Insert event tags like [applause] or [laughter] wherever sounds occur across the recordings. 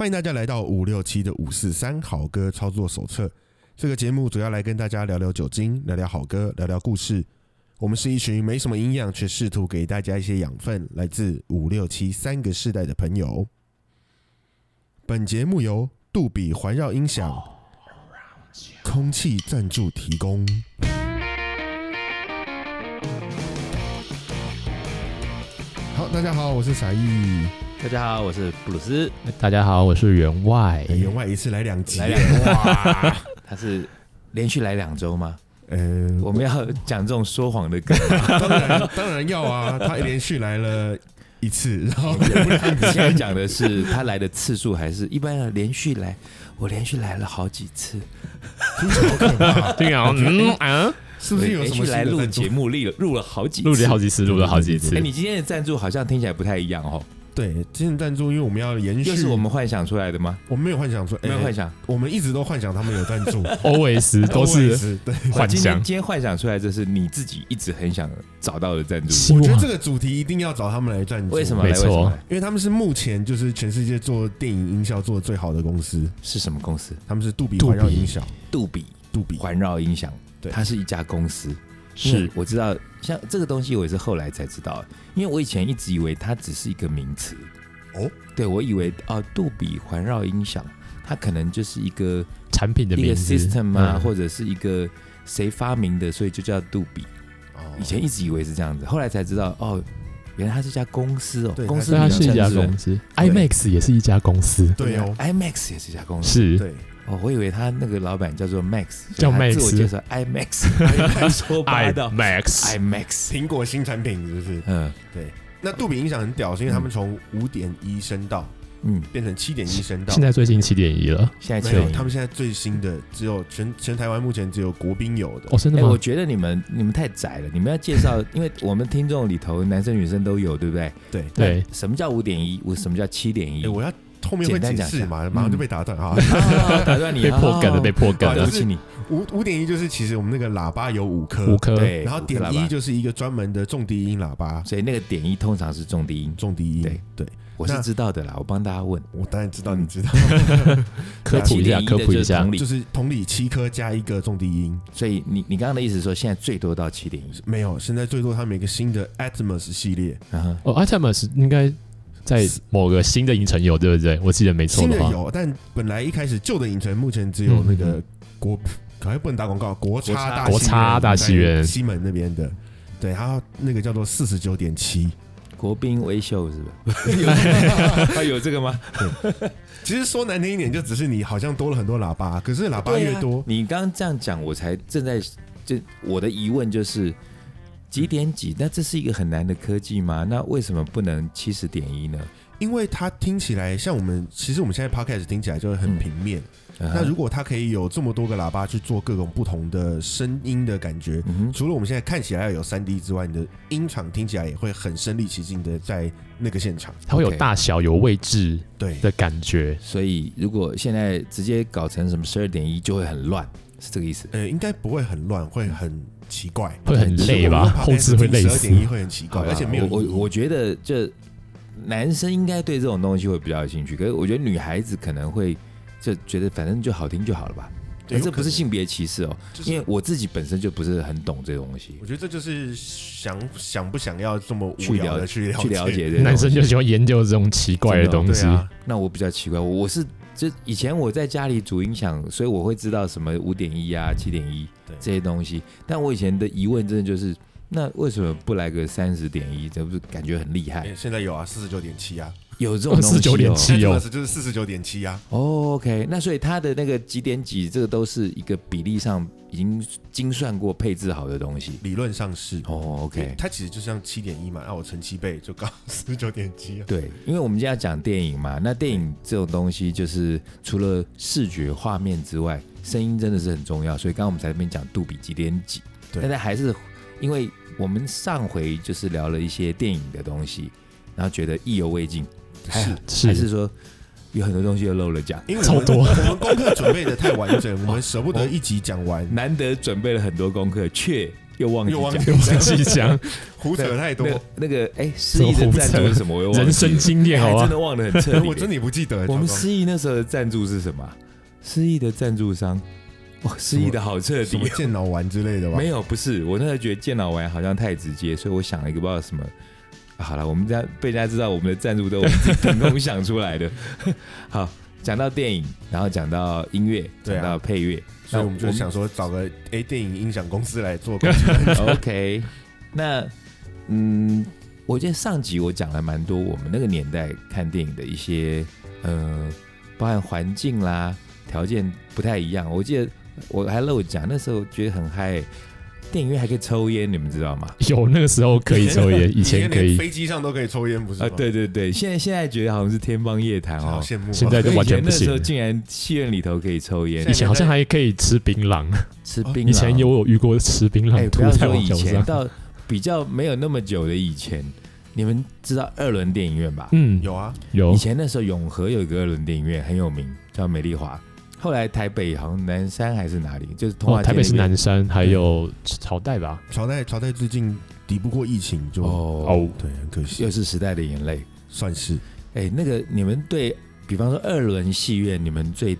欢迎大家来到五六七的五四三好歌操作手册。这个节目主要来跟大家聊聊酒精，聊聊好歌，聊聊故事。我们是一群没什么营养，却试图给大家一些养分，来自五六七三个世代的朋友。本节目由杜比环绕音响空气赞助提供。好，大家好，我是傻义。大家好，我是布鲁斯。大家好，我是员外。哎员外一次来两集，来两哇，[laughs] 他是连续来两周吗？呃，我们要讲这种说谎的梗吗，[laughs] 当然当然要啊，他连续来了一次，然后也不两你现在讲的是他来的次数，还是一般的连续来？我连续来了好几次，听起来好可怕，对啊，嗯啊，是不是有什么连续来录节？目，录了录了好几次，录了好几次，录了好几次哎，。你今天的赞助好像听起来不太一样哦，对，今天赞助，因为我们要延续，又是我们幻想出来的吗？我们没有幻想说，哎没有幻，想，我们一直都幻想他们有赞助，[laughs] always [laughs] 都是对。幻想，今天今天幻想出来，这是你自己一直很想找到的赞助，我觉得这个主题一定要找他们来赞助，为什么？没来为什么？错因为他们是目前就是全世界做电影音效做的最好的公司，是什么公司？他们是杜比杜比环绕音响，杜比。杜比。环绕音响，对。它是一家公司。是。我知道，像这个东西我也是后来才知道，因为我以前一直以为它只是一个名词。哦，对我以为哦，杜比环绕音响，它可能就是一个产品的一个名字。system 啊，嗯。或者是一个谁发明的，所以就叫杜比。哦。以前一直以为是这样子，后来才知道哦，原来它是一家公司哦对，公司，它是一家公司，IMAX 也是一家公司，对哦，，IMAX 也是一家公司。是。对，哦，我以为他那个老板叫做 Max，叫 Max，自我介绍 IMAX，说八道 IMAX，IMAX，[laughs] 苹果新产品是不是？嗯对那杜比音响很屌，是因为他们从五点一升到嗯，变成七点一升到现，在最近七点一了，现在七点一他们现在最新的只有全全台湾目前只有国宾有的哦，，真的哎、我？觉得你们你们太窄了，你们要介绍，[laughs] 因为我们听众里头男生女生都有，对不对？对。对，什么叫五点一？我什么叫七点一哎，？我要后面会简单讲一下。解释嘛，马上就被打断啊。啊打断你，被破梗了，哦。被破梗了。是对不起你。五五点一就是其实我们那个喇叭有五颗，五颗，对，然后点一就是一个专门的重低音喇叭，所以那个点一通常是重低音，重低音。对。对，我是知道的啦，我帮大家问。我当然知道，你知道，科普一下，科普一下。就是同，理七颗加一个重低音，所以你你刚刚的意思说，现在最多到七点一，没有，现在最多他们一个新的 Atmos 系列，然后哦，Atmos 应该在某个新的影城有，对不对？我记得没错的话，新的有，但本来一开始旧的影城目前只有那个国，可能不能打广告，国差大国差大戏院西门那边的，对，它那个叫做四十九点七。国宾微秀是不是？[laughs] 啊有这个吗？[laughs] 其实说难听一点，就只是你好像多了很多喇叭，可是喇叭越多，你刚刚这样讲，我才正在就我的疑问就是几点几？那这是一个很难的科技吗？那为什么不能七十点一呢？因为它听起来像我们，其实我们现在 podcast 听起来就会很平面。那那如果它可以有这么多个喇叭去做各种不同的声音的感觉，除了我们现在看起来要有三 D 之外，你的音场听起来也会很身临其境的在那个现场。它会有大小、有位置对，的感觉。所以如果现在直接搞成什么十二点一，就会很乱，是这个意思？呃，应该不会很乱，会很奇怪，会很累吧？后置会累死十二。点一会很奇怪，而且没有我我我觉得这男生应该对这种东西会比较有兴趣，可是我觉得女孩子可能会就觉得反正就好听就好了吧。这不是性别歧视哦，就是因为我自己本身就不是很懂这个东西我，觉得这就是想想不想要这么无聊的了去了去了解这个男生就喜欢研究这种奇怪的东西。那我比较奇怪，我我是就以前我在家里主音响，所以我会知道什么五点一啊、七点一对这些东西。但我以前的疑问真的就是，那为什么不来个三十点一？这不是感觉很厉害哎？现在有啊，四十九点七啊，有这种四十九点七就是四十九点七啊，哦，OK，那所以它的那个几点几，这个都是一个比例上已经精算过、配置好的东西。理论上是。哦，OK，它其实就像七点一嘛，那我乘七倍就刚四十九点七啊。[laughs] 对，因为我们今天要讲电影嘛，那电影这种东西就是除了视觉画面之外，声音真的是很重要，所以刚刚我们在那边讲杜比几点几，对但是还是因为我们上回就是聊了一些电影的东西，然后觉得意犹未尽，还是还是说有很多东西又漏了讲。因为我们超多我们功课准备的太完整，[laughs] 我们舍不得一集讲完。难得准备了很多功课，却又忘记讲又忘记忘记讲 [laughs] 胡扯太多那，个那个哎，失忆的赞助是什么？我又忘了人生经验 [laughs] 好吧？哎真的忘得很彻底。我真的不记得。我们失忆那时候的赞助是什么啊？失忆的赞助商，哇，失忆的好彻底什么。健脑丸之类的吧？没有，不是，我那时候觉得健脑丸好像太直接，所以我想了一个不知道什么。啊好了，我们家被人家知道我们的赞助都我们想出来的。[laughs] 好，讲到电影，然后讲到音乐，讲到配乐，所以我们就想说找个哎电影音响公司来做 [laughs] OK，那嗯，我记得上集我讲了蛮多我们那个年代看电影的一些呃，包含环境啦、条件不太一样。我记得我还漏讲，那时候觉得很嗨、电影院还可以抽烟，你们知道吗？[laughs] 有那个时候可以抽烟，[laughs] 以前可以，连飞机上都可以抽烟，不是啊，吗？对对对，现在现在觉得好像是天方夜谭哦。好羡慕啊。现在就完全不以前那时候。竟然戏院里头可以抽烟以，前好像还可以吃槟榔，吃槟榔。以前有我遇过吃槟哎，榔涂在不要说以我脚上。前到比较没有那么久的以前，你们知道二轮电影院吧？嗯，有啊，有以前那时候永和有一个二轮电影院很有名，叫美丽华。后来台北好像南山还是哪里，就是通化哦，台北是南山，还有朝代吧？朝代朝代最近抵不过疫情，就哦，哦，对，很可惜又，是时代的眼泪。算是哎，那个你们对比方说二轮戏院，你们最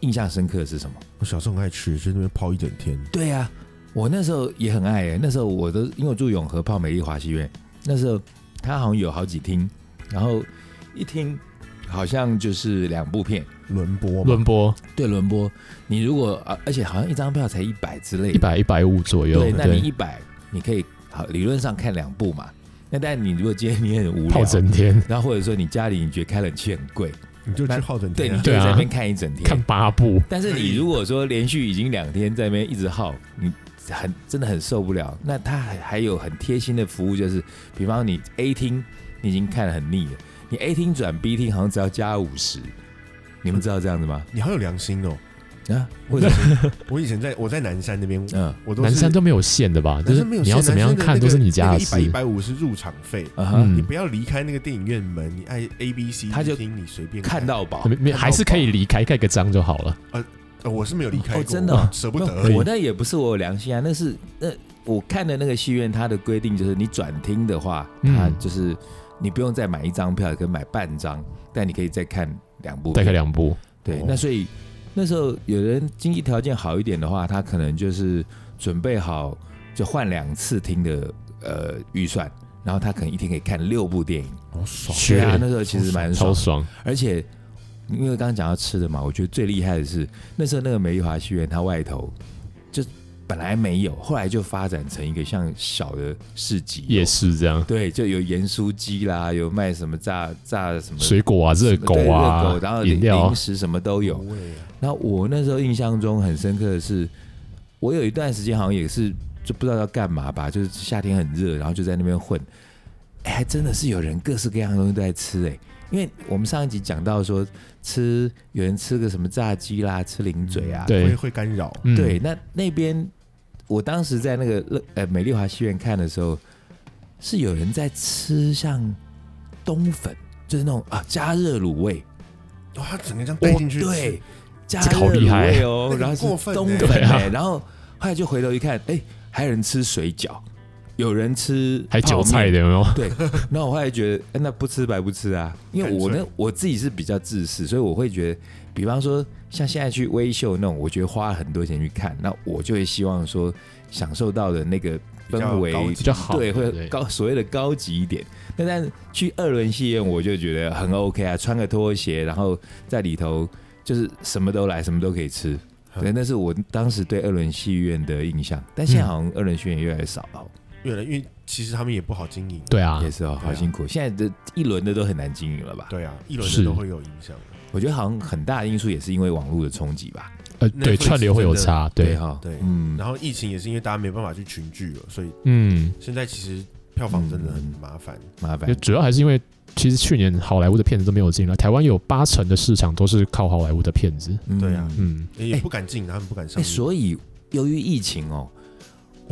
印象深刻的是什么？我小时候很爱去，去那边泡一整天。对呀、我那时候也很爱哎，那时候我都因为我住永和泡美丽华戏院，那时候它好像有好几厅，然后一厅好像就是两部片，轮播，轮播对轮播。你如果啊，而且好像一张票才一百之类的，一百一百五左右，对，那你，一百你可以好理论上看两部嘛。那但你如果今天你很无泡聊，整天然后或者说你家里你觉得开冷气很贵，你就去耗整，天啊。你就在那边看一整天。看八部，但是你如果说连续已经两天在那边一直耗，你很真的很受不了。那他还还有很贴心的服务，就是比方你 A 厅你已经看得很腻了，你 A 厅转 B 厅好像只要加五十，你们知道这样子吗？你好有良心哦！啊，为什么？[laughs] 我以前在我在南山那边，嗯我都南山都没有线的吧？就是没有你要怎么样看都是你家的事一百。一百五是入场费，你不要离开那个电影院门，你爱 A B C 他就听你随便看。到饱没。还是可以离开盖个章就好了。呃我是没有离开过，哦真的哦舍不得。我那也不是我有良心啊，那是那我看的那个戏院，它的规定就是你转厅的话，嗯它就是你不用再买一张票，可以买半张，但你可以再看两部。再看两部，对，哦那所以那时候有人经济条件好一点的话，他可能就是准备好就换两次听的呃预算，然后他可能一天可以看六部电影。好爽，是对啊，那时候其实蛮爽超，爽。而且因为刚刚讲到吃的嘛，我觉得最厉害的是那时候那个美丽华戏院，它外头就本来没有，后来就发展成一个像小的市集夜。市这样，对，就有盐酥鸡啦，有卖什么炸炸什么水果啊、热狗啊热啊狗，然后、饮料零，食什么都有。那啊然后我那时候印象中很深刻的是，我有一段时间好像也是就不知道要干嘛吧，就是夏天很热，然后就在那边混。哎，还真的是有人各式各样的东西都在吃哎，因为我们上一集讲到说吃有人吃个什么炸鸡啦，吃零嘴啊，对。会会干扰。嗯。对，，那那边我当时在那个乐呃美丽华戏院看的时候，是有人在吃像冬粉，就是那种啊加热卤味，哇，他整个这样带进去，对，加热卤味哦那，个然后是过分冬欸粉然后后来就回头一看，哎，还有人吃水饺，有人吃还韭菜的有没有？[laughs] 对，那我后来觉得，哎那不吃白不吃啊，因为我呢 [laughs] 我自己是比较自私，所以我会觉得，比方说像现在去微秀那种，我觉得花了很多钱去看，那我就会希望说享受到的那个氛围比较好，对，会高所谓的高级一点。那但是去二轮戏院，我就觉得很 OK 啊，穿个拖鞋，然后在里头就是什么都来，什么都可以吃。嗯对，那是我当时对二轮戏院的印象。但现在好像二轮戏院越来越少了，越来因为其实他们也不好经营。对啊也，是啊好辛苦。现在的一轮的都很难经营了吧？对啊，一轮是的都会有影响。我觉得好像很大的因素也是因为网络的冲击吧。呃，对，串流会有差，对，哈，对嗯，然后疫情也是因为大家没办法去群聚了，所以嗯，现在其实票房真的很麻烦。麻烦就主要还是因为其实去年好莱坞的片子都没有进来，台湾有八成的市场都是靠好莱坞的片子，对啊嗯，也不敢进，他们不敢上。所以由于疫情哦，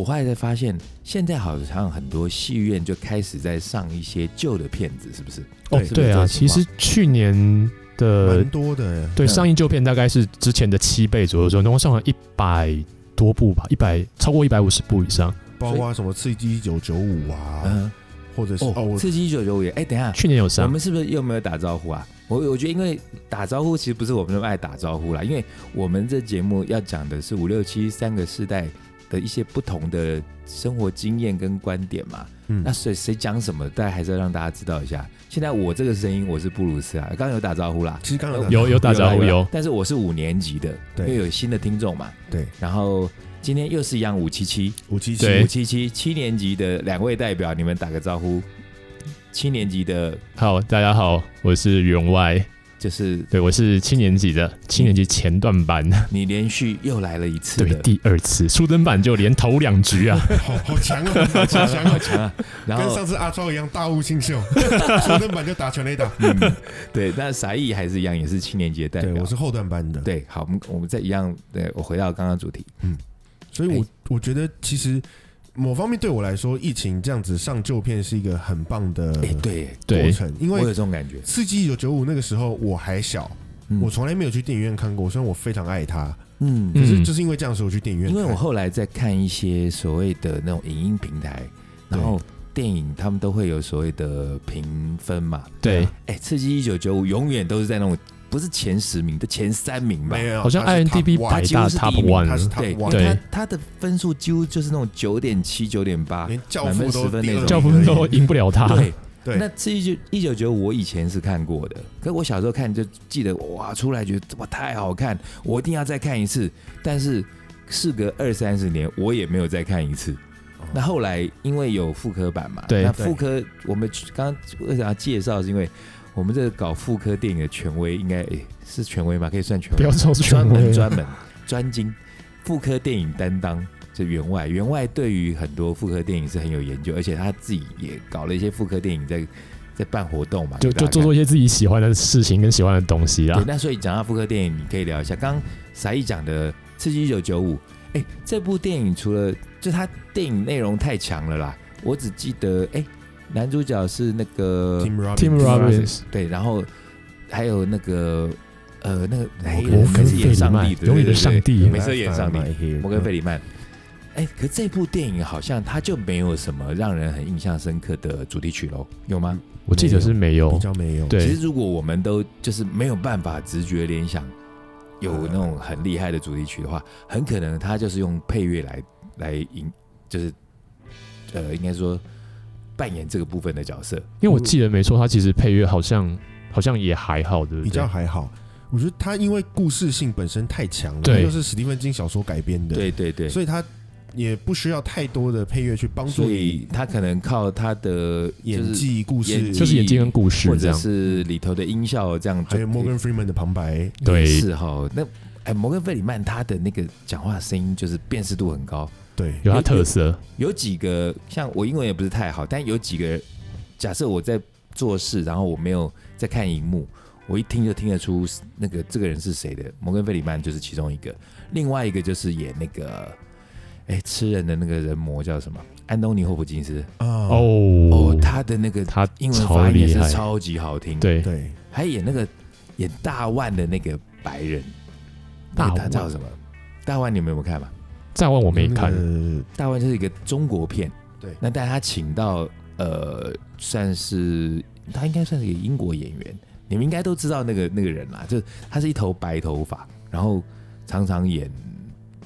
我后来才发现，现在好像很多戏院就开始在上一些旧的片子，是不是？哦对啊，其实去年的蛮多的。耶，对嗯。上映旧片大概是之前的七倍左右，总共上了一百多部吧，一百超过一百五十部以上，包括什么刺激一九九五啊，嗯，或者是哦，刺激一九九五也，哎，等一下，去年有上。我们，是不是又没有打招呼啊？我我觉得，因为打招呼其实不是我们那么爱打招呼啦，因为我们这节目要讲的是五六七三个世代的一些不同的生活经验跟观点嘛。嗯。那谁谁讲什么，大家还是要让大家知道一下。现在我这个声音，我是布鲁斯啊，刚刚有打招呼啦，其实刚刚有有打招呼啦有。但是我是五年级的，对。因为有新的听众嘛。对。然后今天又是一样五七七，五七七。五七七七七年级的两位代表，你们打个招呼。七年级的好，大家好，我是员外，就是对我是七年级的，七年级前段班，你连续又来了一次对，第二次初登版就连投两局啊，[laughs] 好好强哦，好强好啊！[laughs] 强啊！然后跟上次阿超一样大悟新秀，[laughs] 初登版就打全垒打。嗯，对，但傻义还是一样，也是七年级的代对，表。我是后段班的。，对，好，我们我们再一样，对我回到刚刚主题，嗯所以我我觉得其实某方面对我来说，疫情这样子上旧片是一个很棒的哎，对，过，程，因为我有为这种感觉，《刺激一九九五》那个时候我还小，嗯我从来没有去电影院看过，虽然我非常爱它，嗯。可是嗯就是因为这样，所以我去电影院看。因为我后来在看一些所谓的那种影音平台，然后电影他们都会有所谓的评分嘛。对，哎，刺激一九九五永远都是在那种不是前十名的前三名吧？没有，好像是 Top 第一对对为它它的分数几乎就是那种九点七、九点八，连教满分父都10分那种第二名教父都赢不了他，对。[laughs] 对那这一九一九九五我以前是看过的，可是我小时候看就记得哇，出来觉得哇太好看，我一定要再看一次。但是事隔二三十年，我也没有再看一次。哦那后来因为有复刻版嘛，对那复刻我们刚刚为啥要介绍？是因为我们这个搞妇科电影的权威，应该诶、是权威吗？可以算权威？不要说是专权威，门专门专精妇科电影担当，这员外员外对于很多妇科电影是很有研究，而且他自己也搞了一些妇科电影在在办活动嘛，就就做做一些自己喜欢的事情跟喜欢的东西看。啊对，，那所以讲到妇科电影，你可以聊一下。刚刚傻义讲的《刺激一九九五》，哎，这部电影除了就它电影内容太强了啦，我只记得哎，男主角是那个 Tim Robbins Tim Robbins 对，然后还有那个呃那个黑摩人摩根是费里曼演上帝的，永远的对对对上帝每次都演上帝。摩摩根费里曼。哎，可这部电影好像它就没有什么让人很印象深刻的主题曲喽，有吗？我记得是没有比有，较没有。对其实如果我们都就是没有办法直觉联想有那种很厉害的主题曲的话，很可能它就是用配乐来来引，就是呃，应该说扮演这个部分的角色。因为我记得没错，他其实配乐好像好像也还好，对不比较对？还好。我觉得他因为故事性本身太强了，对又是史蒂芬金小说改编的，，对对对，所以他也不需要太多的配乐去帮助所你以他可能靠他的演技、故事，就是演技跟故事或者。是里头的音效这样，还有 Morgan Freeman 的旁白，对是哈。那哎，摩根费里曼他的那个讲话声音就是辨识度很高，对，有他特色，有几个像我英文也不是太好，但有几个假设我在做事，然后我没有在看荧幕，我一听就听得出那个这个人是谁的。摩根费里曼就是其中一个，另外一个就是演那个哎吃人的那个人魔叫什么？安东尼霍普金斯啊，哦。哦，他的那个他英文发音也，是超级好听，，对，对，还演那个演大腕的那个白人，大那个他叫什么？大腕你们有没有看嘛？再问我没看，那个大腕就是一个中国片，对那但他请到呃，算是他应该算是一个英国演员，你们应该都知道那个那个人啦，就是他是一头白头发，然后常常演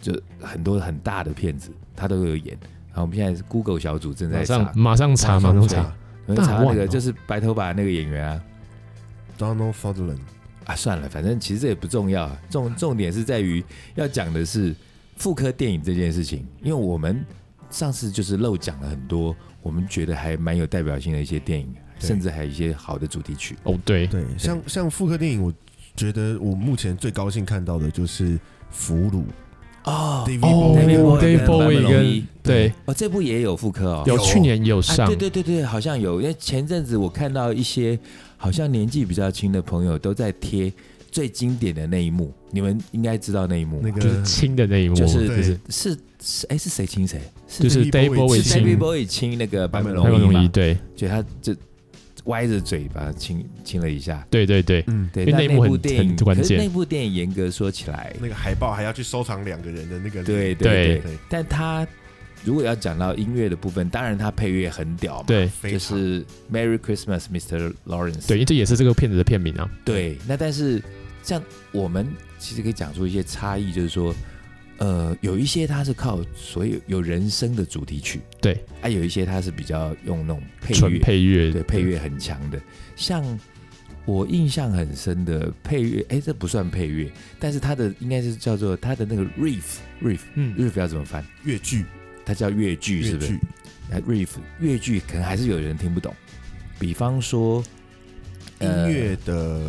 就很多很大的片子，他都有演。然后我们现在是 Google 小组正在查马上，马上查，马上查。大腕哦个就是白头发那个演员啊。Donald Sutherland，啊，算了，反正其实这也不重要啊，重重点是在于要讲的是妇科电影这件事情，因为我们上次就是漏讲了很多我们觉得还蛮有代表性的一些电影，甚至还有一些好的主题曲。哦，对，对，像像妇科电影，我觉得我目前最高兴看到的就是《俘虏》哦 David 哦 Bowie，David，Dave Bowie Bowie 跟跟对哦，这部也有妇科哦，有有去年也有啊，上对，对对对，好像有，因为前阵子我看到一些好像年纪比较轻的朋友都在贴最经典的那一幕，你们应该知道那一幕，那个就是亲的那一幕，就是就是是是哎是谁亲谁？就是 David Bowie Bowie 是 David 亲 Bowie 亲那个坂本坂那个龙对。就他就歪着嘴巴亲亲了一下。对对对，嗯，对，因为那部那一幕很电影很关键。可是那部电影严格说起来，那个海报还要去收藏两个人的那个，对。对对，但他如果要讲到音乐的部分，当然它配乐很屌嘛，对就是 Merry Christmas, Mr. Lawrence。对，因为这也是这个片子的片名啊。对，那但是像我们其实可以讲出一些差异，就是说，呃，有一些它是靠所有有人声的主题曲，对，啊，有一些它是比较用那种配纯乐，配乐，对，配乐很强的，像。我印象很深的配乐，哎，这不算配乐，但是它的应该是叫做它的那个 riff，riff，riff 嗯，要怎么翻？越剧，它叫越剧，是不是越剧？啊，riff 越剧可能还是有人听不懂。比方说，音呃乐的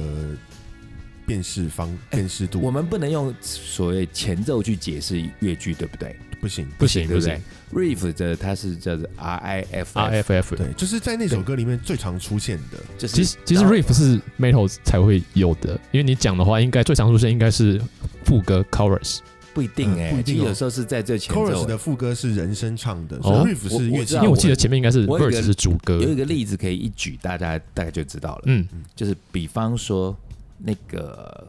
辨识方辨识度我们不能用所谓前奏去解释越剧，对不对？不行。不行对不对？riff 的它是叫做 R I F，R F F。对，就是在那首歌里面最常出现的，就是其实其实 riff 是 metal 才会有的，因为你讲的话，应该最常出现应该是副歌 chorus。不一定哎，不一定有时候是在这前奏。的副歌是人声唱的，所以因为我记得前面应该是 verse 是主歌，有一个例子可以一举大家大概就知道了。嗯，就是比方说那个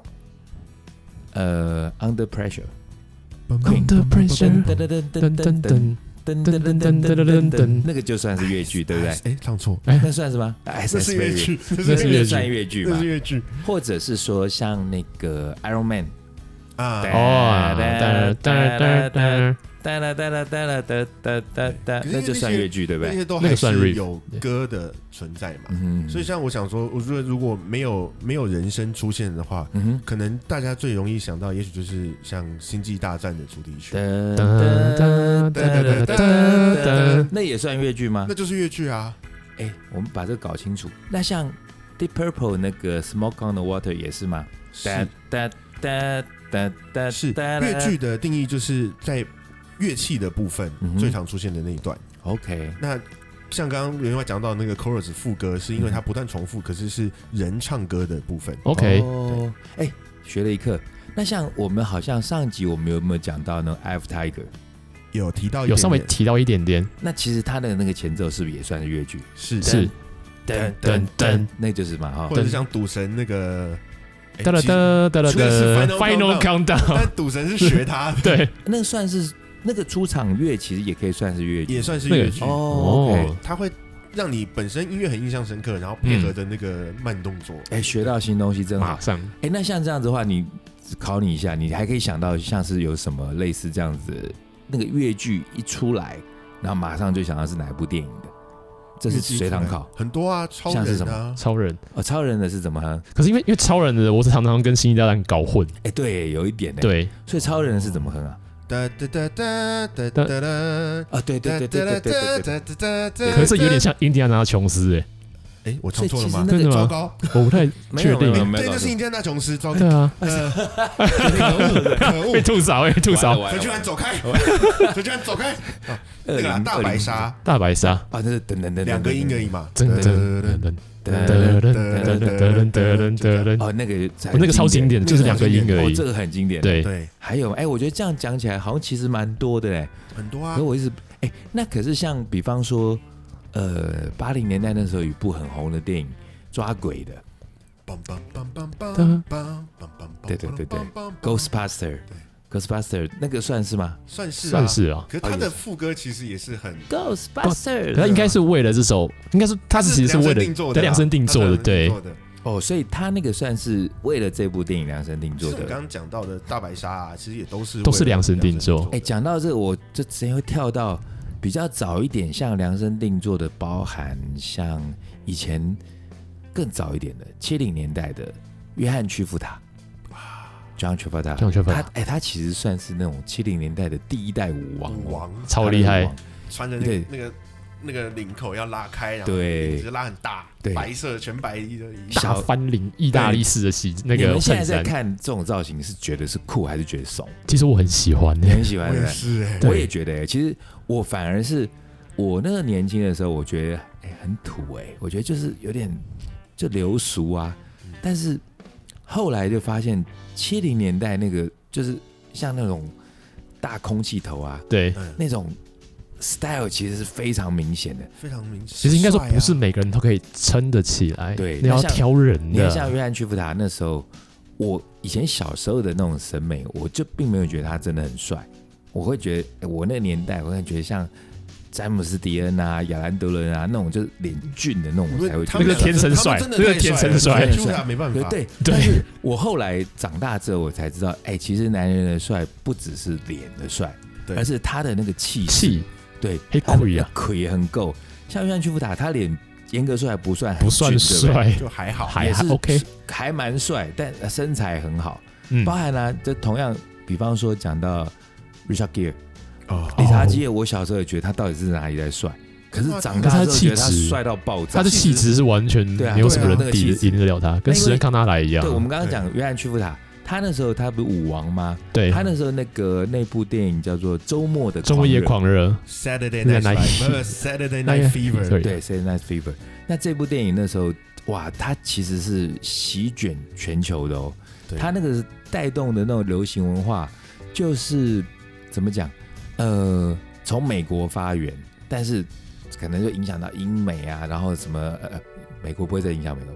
呃，Under Pressure，Under Pressure，噔噔噔噔噔噔噔噔噔噔噔噔噔噔，那个就算是越剧对不对？哎，唱错。哎，那算什么？哎，算是越剧，算是越剧，算是越剧。或者是说像那个 Iron Man。啊。哦，哒哒哒哒，哒啦哒啦哒啦哒哒哒哒，那就算越剧，对不对？那些都还算是有歌的存在嘛。嗯所以像我想说，我觉得如果没有没有人声出现的话，嗯哼，可能大家最容易想到，也许就是像《星际大战》的主题曲，那也算越剧吗那？就是越剧啊。哎，我们把这个搞清楚。那像 Deep Purple 那个 Smoke on the Water 也是吗？是哒哒哒哒，是哒乐句。的定义就是在乐器的部分最常出现的那一段。OK，那像刚刚原话讲到那个 chorus 副歌，是因为它不断重复，可是是人唱歌的部分。OK，哦，哎，学了一课。那像我们好像上集我们有没有讲到那个 Eye of Tiger？有提到一有稍微提到一点点，那其实他的那个前奏是不是也算是乐句？是是噔噔噔，那就是嘛哈或。者是像赌神那个。哎哒哒其实哒哒哒这个是哒 Final，Final Countdown，但赌神是学他的，[laughs] 对，那个算是那个出场乐，其实也可以算是乐句。也算是乐曲。哦它会让你本身音乐很印象深刻，然后配合着那个慢动作。哎，学到新东西真好马。上哎，那像这样子的话，你考你一下，你还可以想到像是有什么类似这样子，那个乐剧一出来，然后马上就想到是哪一部电影的？这是随堂考很多啊，超像是什人啊，超人，哦。超人的是怎么哼？可是因为因为超人的我是常常跟星际大战搞混，哎，对，有一点呢。，对，所以超人是怎么哼啊？哒哒哒哒哒哒哒啊，对对对对对对对对。哒哒哒哒可是有点像印第安纳琼斯哎，哎，我唱错了吗？真的吗？糟糕，我不太没有没有确定，对，就是印第安纳琼斯，糟糕。对，啊，呃 [laughs] 可被，吐槽哎，吐槽。陈俊安走开，陈俊安走开，[laughs] 那个大白鲨。大白鲨，啊，那是等等等两个音而已嘛，噔噔噔噔噔噔噔噔噔噔噔噔，哦，那个那个超经典的，就是两个音而哦，已这，个很经典。，对，对，还有哎，我觉得这样讲起来好像其实蛮多的嘞。很多啊可是，我一直哎，那可是像比方说，呃，八零年代那时候有一部很红的电影，抓鬼的。对，对，对，对，Ghostbuster，Ghostbuster 那个算是吗？算是啊，算是啊。可是他的副歌其实也是很 Ghostbuster，他应该是为了这首，应该是他其实是为了量身定做的，对。哦，所以他那个算是为了这部电影量身定做的。刚刚讲到的大白鲨啊，其实也都是都是量身定做。哎，讲到这，我就直接会跳到。比较早一点，像量身定做的，包含像以前更早一点的七零年代的约翰屈服塔。John Travolta，John Travolta 他哎、他其实算是那种七零年代的第一代舞王，舞王。超厉害。穿着那对。个那个那个领口要拉开，然后对。领子拉很大，对。白色全白衣的衣小翻领意大利式的西那个你们现在，在看这种造型，是觉得是酷还是觉得怂？其实我很喜欢你很喜欢我也？是哎，我也觉得、欸，其实我反而是我那个年轻的时候，我觉得哎、很土哎、我觉得就是有点就流俗啊。但是后来就发现七零年代那个就是像那种大空气头啊，对，嗯，那种 style 其实是非常明显的。非常明显。其实应该说不是每个人都可以撑得起来，对你要挑人你看像，约翰·屈服塔那时候，我以前小时候的那种审美，我就并没有觉得他真的很帅，我会觉得诶我那个年代，我会觉得像詹姆斯迪恩啊、亚兰德伦啊那种就是脸俊的那种，我才会觉得那个天生帅那个太天生帅。了朱塔没办法，对对，但是我后来长大之后，我才知道，哎、其实男人的帅不只是脸的帅，对。而是他的那个气势，气。对，黑他的亏啊，腿也很够。像不像屈服塔，他脸严格说来不算很不算俊对不对？帅，就还好，还是 OK，还蛮帅，但身材很好。嗯。包，含呢、就同样，比方说讲到 Richard Gere，哦，理查基尔，我小时候也觉得他到底是哪里在帅，可是长大之后觉得他帅到爆炸他的。气质是完全对啊没有什么人比赢得了他，跟史恩康纳莱一样对，。我们刚刚讲约翰屈服塔，他那时候他不是舞王吗？对，他那时候那个那部电影叫做《周末的周末夜狂热，[laughs] Saturday Night Night Live，不是 Saturday Night Fever，对对《Saturday Night Fever》。那这部电影那时候，哇，它其实是席卷全球的哦。对它那个带动的那种流行文化，就是怎么讲？呃，从美国发源，但是可能就影响到英美啊，然后什么呃，美国不会再影响美国，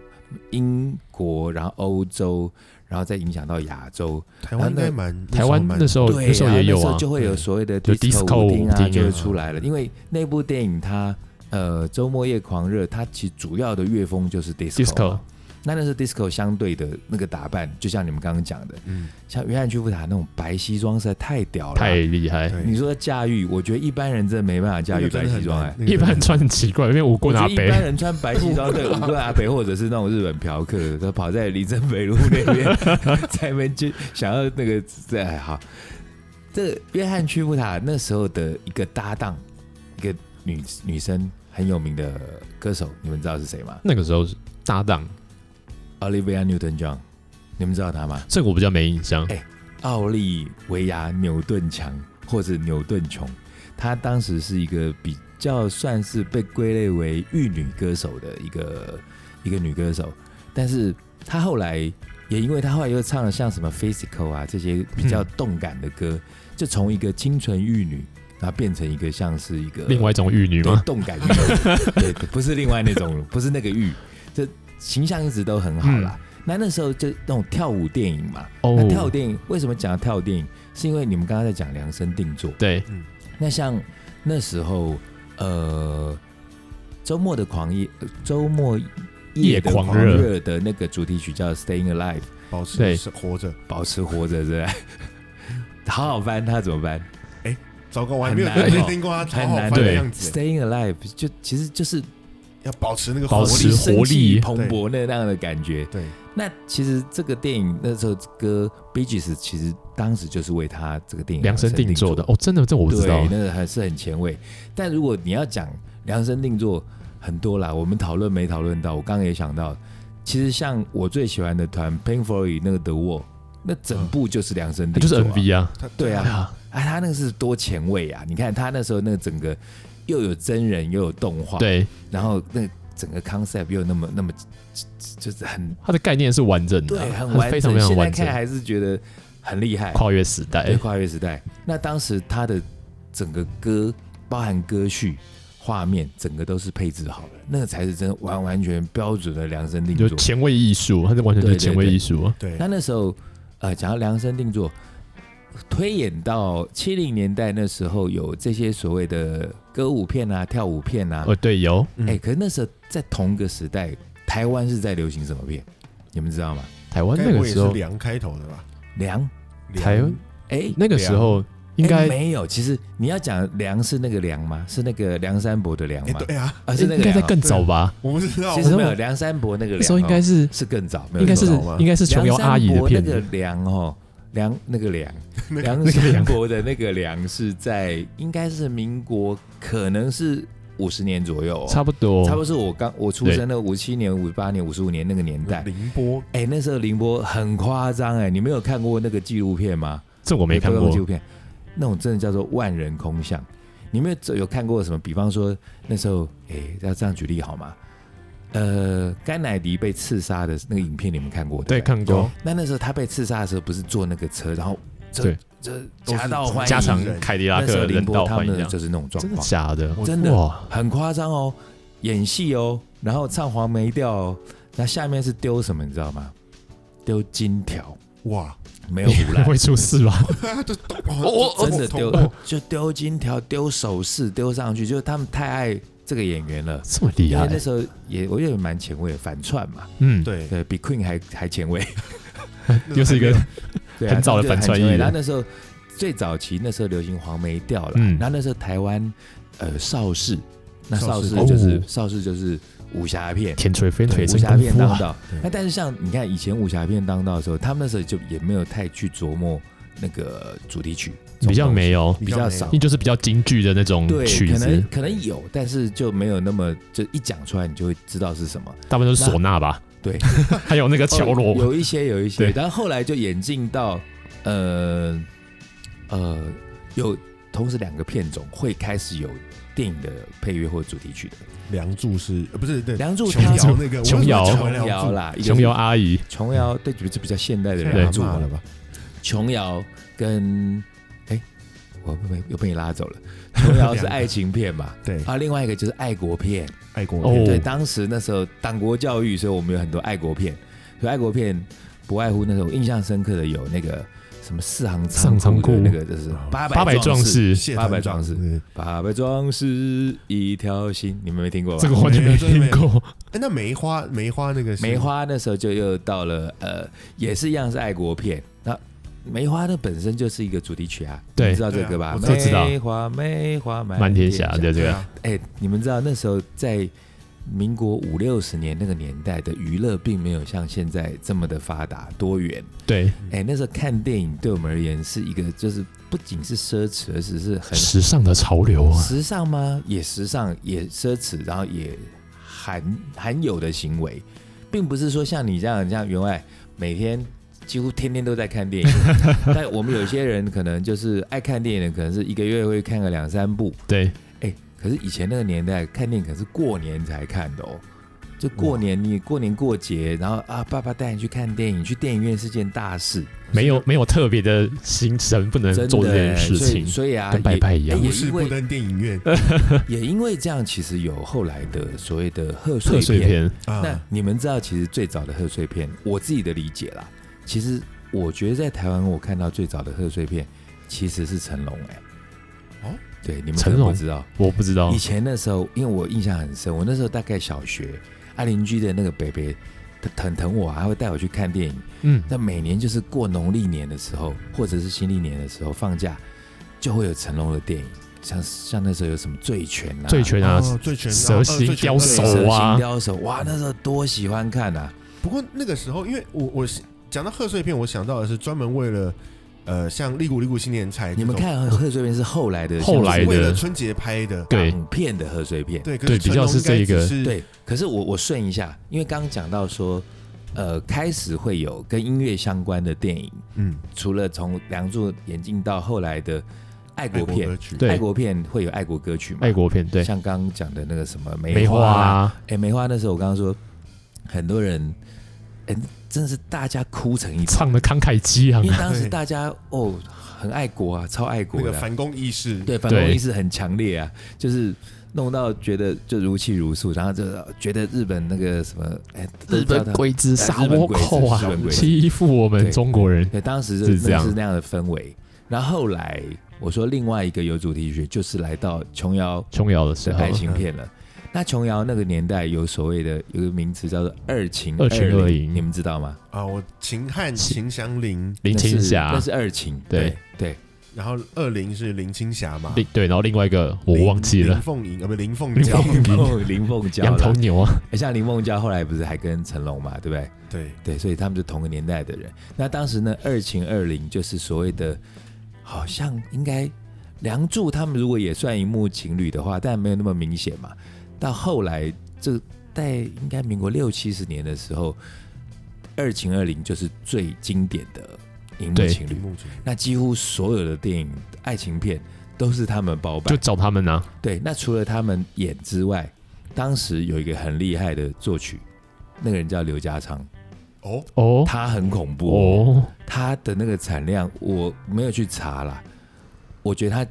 英国，然后欧洲，然后再影响到亚洲。台湾应该蛮台湾那时候对，那时候也有啊候，就会有所谓的就 disco disco 舞厅啊，就会啊出来了。因为那部电影它呃周末夜狂热，它其实主要的乐风就是 disco 那那是 disco 相对的那个打扮，就像你们刚刚讲的，嗯，像约翰屈福塔那种白西装实在太屌了。太厉害，你说驾驭，我觉得一般人真的没办法驾驭白西装哎。一般人穿很奇怪，因为无我觉棍拿杯，得一般人穿白西装，[laughs] 对，五棍阿北或者是那种日本嫖客，他跑在林森北路那边，在那边就想要那个，哎好，这个约翰屈福塔那时候的一个搭档，一个女女生很有名的歌手，你们知道是谁吗？那个时候是搭档，？Olivia Newton-John，你们知道她吗？这个我比较没印象哎。奥利维亚牛顿强或者牛顿琼，她当时是一个比较算是被归类为玉女歌手的一个一个女歌手，但是她后来也因为她后来又唱了像什么 Physical 啊这些比较动感的歌，就从一个清纯玉女，然后变成一个像是一个另外一种玉女对吗？动感玉，对，对不是另外那种，不是那个玉，这形象一直都很好啦。那那时候就那种跳舞电影嘛，哦那跳舞电影为什么讲跳舞电影？是因为你们刚刚在讲量身定做。对，那像那时候，呃，周末的狂夜，呃周末夜的狂狂热热的那个主题曲叫《Staying Alive》，保持活着。保持活着，是吧？好好翻，他怎么翻？糟糕，我还没有听过他好好的样子，Staying Alive 就其实就是要保持那个保活力持活力蓬勃那那样的感觉。对，那其实这个电影那时候歌《Gees》其实当时就是为他这个电影量身定做的。哦，真的，这我不知道对，。那个还是很前卫。但如果你要讲量身定做，很多啦，我们讨论没讨论到。我刚刚也想到，其实像我最喜欢的团 Pink Floyd 那个 The Wall，那整部就是量身定做、它就是 MV 啊，对啊啊，哎，他那个是多前卫啊！你看他那时候那个整个又有真人又有动画，，对，然后那整个 concept 又那么那么就是很它的概念是完整的，对，很完整。非常非常现在完整看，还是觉得很厉害，跨越时代对，。跨越时代。那当时他的整个歌，包含歌序、画面，整个都是配置好的，那个才是真完完全标准的量身定做。就前卫艺术，它是完全就是前卫艺术啊。对那那时候，呃，讲到量身定做，推演到七零年代那时候，有这些所谓的歌舞片啊、跳舞片啊，哦，对，有嗯哎、可是那时候在同个时代，台湾是在流行什么片？你们知道吗？台湾那个时候，梁开头的吧？梁，台湾哎、那个时候应哎该没有。其实你要讲梁是那个梁吗？是那个梁山伯的梁哎，吗？对啊，啊，是那个应该在更早吧？我不知道，其实没有我梁山伯那个那时候应该是是更早，没有应该是应该是琼瑶阿姨的片那个梁哦，梁那个梁，梁 [laughs] 那个山伯的那个梁是在应该是民国，可能是五十年左右、哦，差不多，差不多是我刚我出生的五七年、五八年、五十五年那个年代。凌波哎、那时候凌波很夸张哎，你没有看过那个纪录片吗？这我没看过纪。录片，那种真的叫做万人空巷。你们有有看过什么？比方说那时候，哎、要这样举例好吗？呃，甘乃迪被刺杀的那个影片，你们看过？对，不看过那那时候他被刺杀的时候，不是坐那个车，然后这对这都是夹道欢迎，加长凯迪拉克人凌波他道欢迎，们就是那种状真的况，假的？真的，很夸张哦，演戏哦，然后唱黄梅调哦，那下面是丢什么，你知道吗？丢金条，哇，没有胡乱，[laughs] 会出事吧？这哦真的丢哦就丢金条、丢首饰、丢上去，就是他们太爱这个演员了。这么厉害。因为那？时候也我觉得蛮前卫的，反串嘛，嗯，对，对比 Queen 还 [laughs] 还前卫。[laughs] 又是一个很早的反串艺人。然后那时候最早期那时候流行黄梅调了，嗯。然后那时候台湾呃邵氏，那邵邵氏氏就是哦。邵氏就是武侠片。天锤飞腿武侠！片当道，那但是像你看以前武侠片当道的时候，他们那时候就也没有太去琢磨那个主题曲，比较没有，比较少。就是比较京剧的那种，曲子。可能，可能有，但是就没有那么就一讲出来你就会知道是什么。大部分都是唢呐吧？对，[laughs] 还有那个敲哦锣，有一些有一些，对。但后来就演进到呃呃有同时两个片种会开始有电影的配乐或主题曲的，梁祝是呃不是对梁祝琼瑶那个琼瑶。琼瑶啦，琼瑶阿姨，琼瑶对，这比较现代的对。祝了吧？琼瑶跟哎，我被又被你拉走了。[laughs] 琼瑶是爱情片嘛，[laughs] 对，啊，另外一个就是爱国片。哦爱国片对，当时那时候党国教育，所以我们有很多爱国片。所以爱国片不外乎那时候印象深刻的有那个什么四行仓库仓库那个，就是八八百壮士，八百壮士对八百壮士一条心，你们没听过吧？这个完全没听过。哎，那梅花梅花那个梅花那时候就又到了呃，也是一样是爱国片。那梅花的本身就是一个主题曲啊，对。你知道这个歌吧？我知道。梅花梅花满天下对这个，哎、你们知道那时候在民国五六十年那个年代的娱乐，并没有像现在这么的发达多元。对，哎、那时候看电影对我们而言是一个，就是不仅是奢侈，而是是很时尚的潮流啊，时尚吗？也时尚，也奢侈，然后也罕罕有的行为，并不是说像你这样，像员外每天几乎天天都在看电影。[laughs] 但我们有些人可能就是爱看电影的，可能是一个月会看个两三部。对，哎，可是以前那个年代看电影可是过年才看的哦。就过年，你过年过节，然后啊，爸爸带你去看电影，去电影院是件大事，没有没有特别的行程不能做这件事所以情，所以啊，跟拜拜一样也也因为不是不登电影院 [laughs] 也因为这样，其实有后来的所谓的贺岁贺岁片。片，那啊，你们知道，其实最早的贺岁片，我自己的理解啦，其实我觉得在台湾我看到最早的贺岁片其实是成龙哎、哦，对，你们可成龙？能不知道，我不知道。以，前那时候，因为我印象很深，我那时候大概小学，啊邻居的那个北北，他很疼我，还会带我去看电影。嗯，那每年就是过农历年的时候，或者是新历年的时候放假，就会有成龙的电影，像像那时候有什么醉拳啊，醉拳啊，哦醉拳蛇啊形雕手蛇啊形雕手，哇，那时候多喜欢看啊！不过那个时候，因为我我是讲到贺岁片，我想到的是专门为了呃，像《利古利古新年菜》，你们看贺岁片是后来的，后来的。为了春节拍的，对。港片的贺岁片，对，可对比较是这一个。对。可是我我顺一下，因为刚刚讲到说，呃，开始会有跟音乐相关的电影，嗯，除了从《梁祝》演进到后来的爱爱国片，爱国片会有爱国歌曲嘛？爱国片，对，像刚刚讲的那个什么梅花哎、梅花那时候我刚刚说，很多人，哎、真的是大家哭成一场，唱的慷慨激昂因为当时大家哦很爱国啊，超爱国的啊、那个反攻意识，对，反攻意识很强烈啊，就是弄到觉得就如泣如诉，然后就觉得日本那个什么，哎，日本鬼子杀倭寇啊欺负我们中国人，对，当时就是这样。是那样的氛围。然后后来我说另外一个有主题曲，就是来到琼瑶琼瑶的时候。的爱，情片了。那琼瑶那个年代有所谓的有个名词叫做二情二情二零，影你们知道吗？啊，我秦汉秦祥林，林青霞。那霞是二情，对。对然后二林是林青霞嘛，对对，然后另外一个我忘记了，林凤营啊，不林凤林娇，凤林凤娇两头，[laughs] 牛啊，哎像林凤娇后来不是还跟成龙嘛，对不对？对，对，所以他们是同个年代的人。那当时呢，二情二零就是所谓的，好像应该梁祝他们如果也算一幕情侣的话，但没有那么明显嘛。到后来，这在应该民国六七十年的时候，二情二零就是最经典的荧幕情侣。那几乎所有的电影爱情片都是他们包办就。找他们啊，对，那除了他们演之外，当时有一个很厉害的作曲，那个人叫刘家昌。哦，哦他很恐怖、哦，他的那个产量我没有去查啦，我觉得他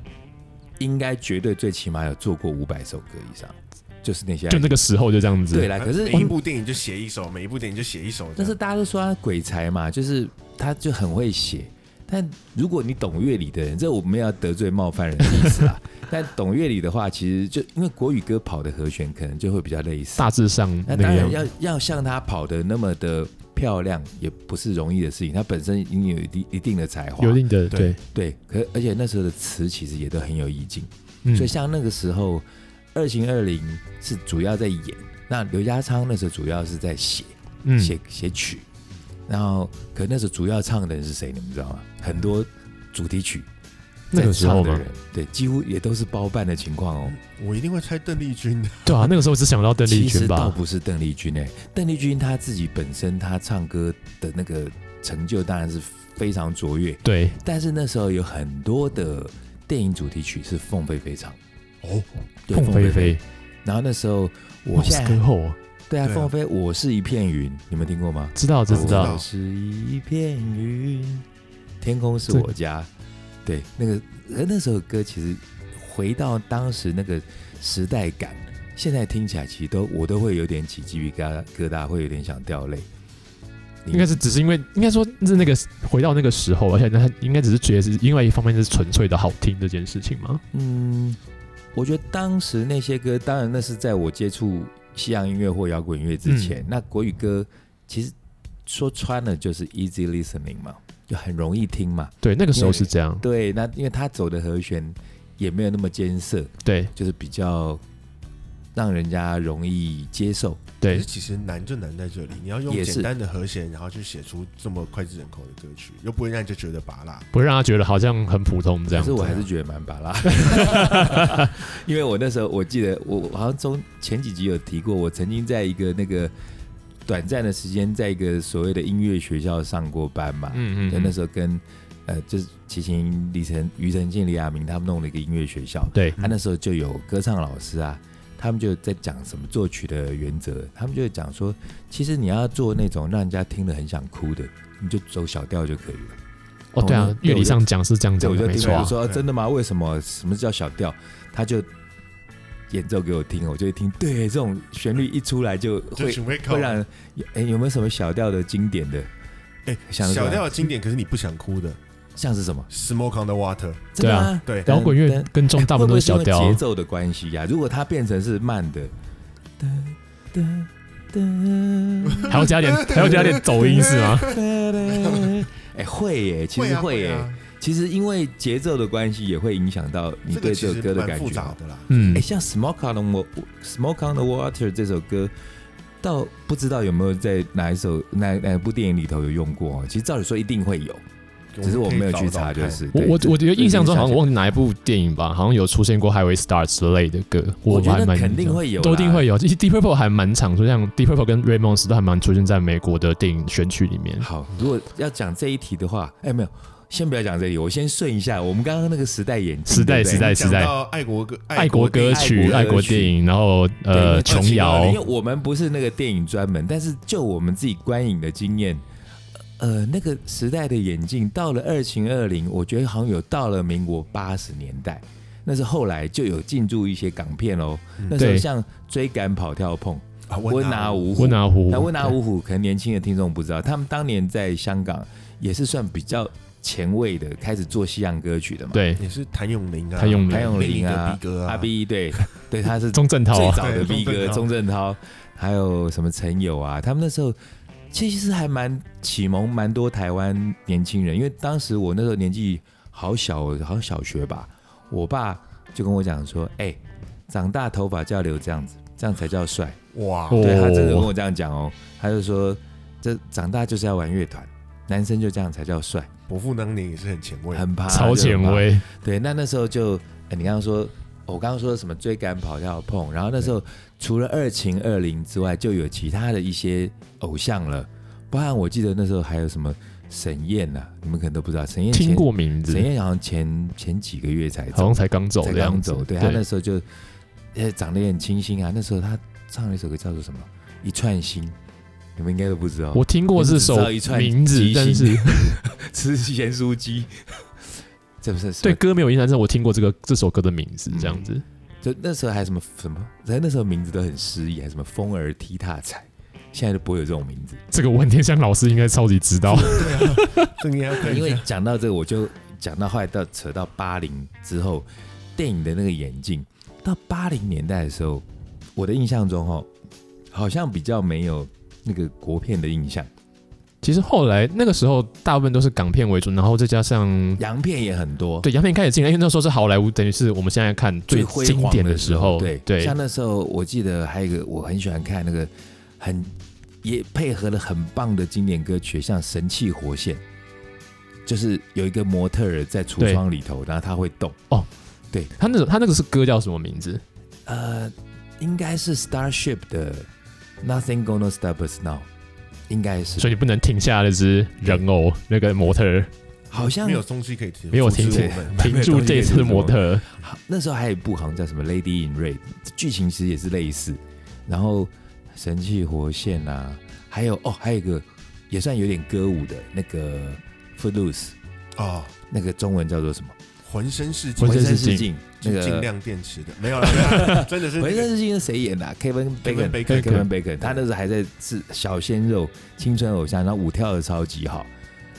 应该绝对最起码有做过五百首歌以上。就是那些，就那个时候就这样子。对啦。可是每一部电影就写一首，每一部电影就写一首。但是大家都说他鬼才嘛，就是他就很会写。但如果你懂乐理的人，这我们要得罪冒犯人的意思啦。[laughs] 但懂乐理的话，其实就因为国语歌跑的和弦可能就会比较类似。大致上那当然要要像他跑的那么的漂亮，也不是容易的事情。他本身已经有一定一定的才华，有一定的对对，对。可而且那时候的词其实也都很有意境。嗯所以像那个时候，二零二零是主要在演，那刘家昌那时候主要是在写嗯写写曲，然后可那时候主要唱的人是谁，你们知道吗？很多主题曲那个时候吗在唱的人？，对，几乎也都是包办的情况哦。我一定会猜邓丽君的。[laughs] 对啊，那个时候只想到邓丽君其实倒不是邓丽君诶、邓丽君她自己本身她唱歌的那个成就当然是非常卓越，对，但是那时候有很多的电影主题曲是凤飞飞唱，哦，对凤飞飞，然后那时候我莫斯现在后啊对啊，凤飞我是一片云，你们听过吗？知道这知道我知道我是一片云，天空是我家。对，那个呃那首歌其实回到当时那个时代感，现在听起来其实都我都会有点起鸡皮疙瘩，疙瘩会有点想掉泪。你应该是只是因为应该说是那个回到那个时候，而且他应该只是觉得是另外一方面是纯粹的好听这件事情吗？嗯，我觉得当时那些歌，当然那是在我接触西洋音乐或摇滚乐之前，那国语歌其实说穿了就是 easy listening 嘛，就很容易听嘛。对，那个时候是这样，对，那因为他走的和弦也没有那么艰涩，对就是比较让人家容易接受。对。可是，其实难就难在这里，你要用也是。简单的和弦，然后去写出这么脍炙人口的歌曲，又不会让人家觉得拔辣。不会让他觉得好像很普通这样。可是。我还是觉得蛮拔辣，[laughs] 因为我那时候我记得我我好像中前几集有提过，我曾经在一个那个短暂的时间，在一个所谓的音乐学校上过班嘛，嗯嗯，就，那时候跟呃就是齐秦、李晨、庾澄庆、李亚明他们弄了一个音乐学校，对，他那时候就有歌唱老师啊，他们就在讲什么作曲的原则，他们就会讲说，其实你要做那种让人家听了很想哭的，你就走小调就可以了。哦对啊哦，乐理上讲是这样对，讲的，我就没错啊。听我说、对真的吗？为什么？什么叫小调？他就演奏给我听，我就会听。对，这种旋律一出来就就会会让人，哎，有没有什么小调的经典的？哎，小调的经典，可是你不想哭的像是什么？，Smoke on the Water，真的吗？对，摇滚乐跟中大部分都是小调节，奏的关系呀、如果它变成是慢的，哒哒哒还要加点还要加点走音是吗？[laughs] 哎、会耶，其实啊会耶。啊，其实因为节奏的关系，也会影响到你对这首歌的感觉。杂的啦。嗯哎、，像《Smoke on the Smoke on the Water》这首歌，倒不知道有没有在哪一首哪哪部电影里头有用过哦。其实照理说一定会有，只是我没有去查，就是。我我我觉得印象中好像忘记哪一部电影吧，好像有出现过《Highway Star》之类的歌，我觉还蛮得肯定会有，都一定会有。其实 Deep Purple 还蛮常出，像 Deep Purple 跟 Ramones 都还蛮出现在美国的电影选曲里面。好，如果要讲这一题的话，哎、没有，先不要讲这里，我先顺一下我们刚刚那个时代眼镜，时代时代时代到爱国歌、爱国歌曲、爱国电影，然后呃琼瑶因为，我们不是那个电影专门，但是就我们自己观影的经验，呃，那个时代的眼镜到了二零二零，我觉得好像有到了民国八十年代，那是后来就有进驻一些港片哦。嗯。那时候像追赶、跑跳、碰、啊温拿五虎温，拿湖，那温拿五虎可能年轻的听众不知道，他们当年在香港也是算比较前卫的，开始做西洋歌曲的嘛。，对。也是谭咏麟啊，谭咏麟。啊。阿 B 对。对，他是钟镇涛啊，最早的 B 哥钟钟镇涛，还有什么陈友啊，他们那时候其实还蛮启蒙蛮多台湾年轻人，因为当时我那时候年纪好小，好像小学吧，我爸就跟我讲说，哎、长大头发就要留这样子，这样才叫帅。哇，哦对他真的跟我这样讲哦，他就说这长大就是要玩乐团，男生就这样才叫帅，伯父当年也是很前卫，很怕超前。卫，对，那那时候就，哎你刚刚说，我刚刚说什么追赶、跑跳、碰，然后那时候除了二秦二零之外，就有其他的一些偶像了，包含我记得那时候还有什么沈燕呐、你们可能都不知道，沈燕听过名字。沈，燕好像前前几个月才走好像，才刚走才刚走，对他那时候就，呃，长得也很清新啊，那时候他唱了一首歌叫做什么？一串心，你们应该都不知道，我听过这首一串名字鸡，但是 [laughs] 吃咸酥鸡，这不是对歌没有印象，但是我听过这个这首歌的名字，这样子。就那时候还什么什么，在那时候名字都很诗意，还什么风儿踢踏踩，现在都不会有这种名字。这个文天祥老师应该超级知道。[laughs] 对啊，这个要因为讲到这个，我就讲到后来到扯到八零之后，电影的那个演进，到八零年代的时候，我的印象中哦，好像比较没有那个国片的印象，其实后来那个时候大部分都是港片为主，然后再加上洋片也很多。对洋片开始进来，因为那时候是好莱坞，等于是我们现在看最辉经典的时候。对对，像那时候我记得还有一个我很喜欢看那个很也配合了很棒的经典歌曲，像《神气活现》，就是有一个模特儿在橱对窗里头，然后他会动。哦，对他那个他那个是歌叫什么名字？呃，应该是 Starship 的 Nothing Gonna Stop Us Now，应该是，所以你不能停下那只人偶，那个模特儿。好像没有东西可以停，没有停止阻止我们。停住这次模特儿。好那时候还有一部好像叫什么《Lady in Red》，剧情其实也是类似，然后神气活现啊，还有哦，还有一个也算有点歌舞的那个 Footloose，哦，那个中文叫做什么？浑身是劲。浑，身身是劲劲，那个尽量电池的，没有了，没有啦 [laughs] 真的是浑身是劲是谁演的啊？Kevin Kevin Bacon。他那时候还在是小鲜肉、青春偶像，然后舞跳的超级好，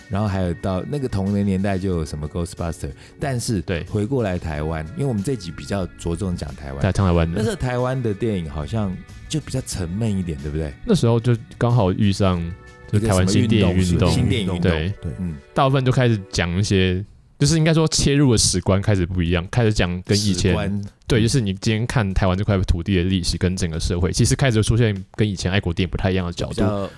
然后还有到那个同年年代就有什么 Ghostbuster，但是对。回过来台湾，因为我们这集比较着重讲台湾，在台湾的。那时候台湾的电影好像就比较沉闷一点，对不对？那时候就刚好遇上就是台湾新电影运动，新电影运动对，对，嗯，大部分就开始讲一些，就是应该说切入的史观开始不一样，开始讲跟以前对，就是你今天看台湾这块土地的历史跟整个社会，其实开始出现跟以前爱国电影不太一样的角度，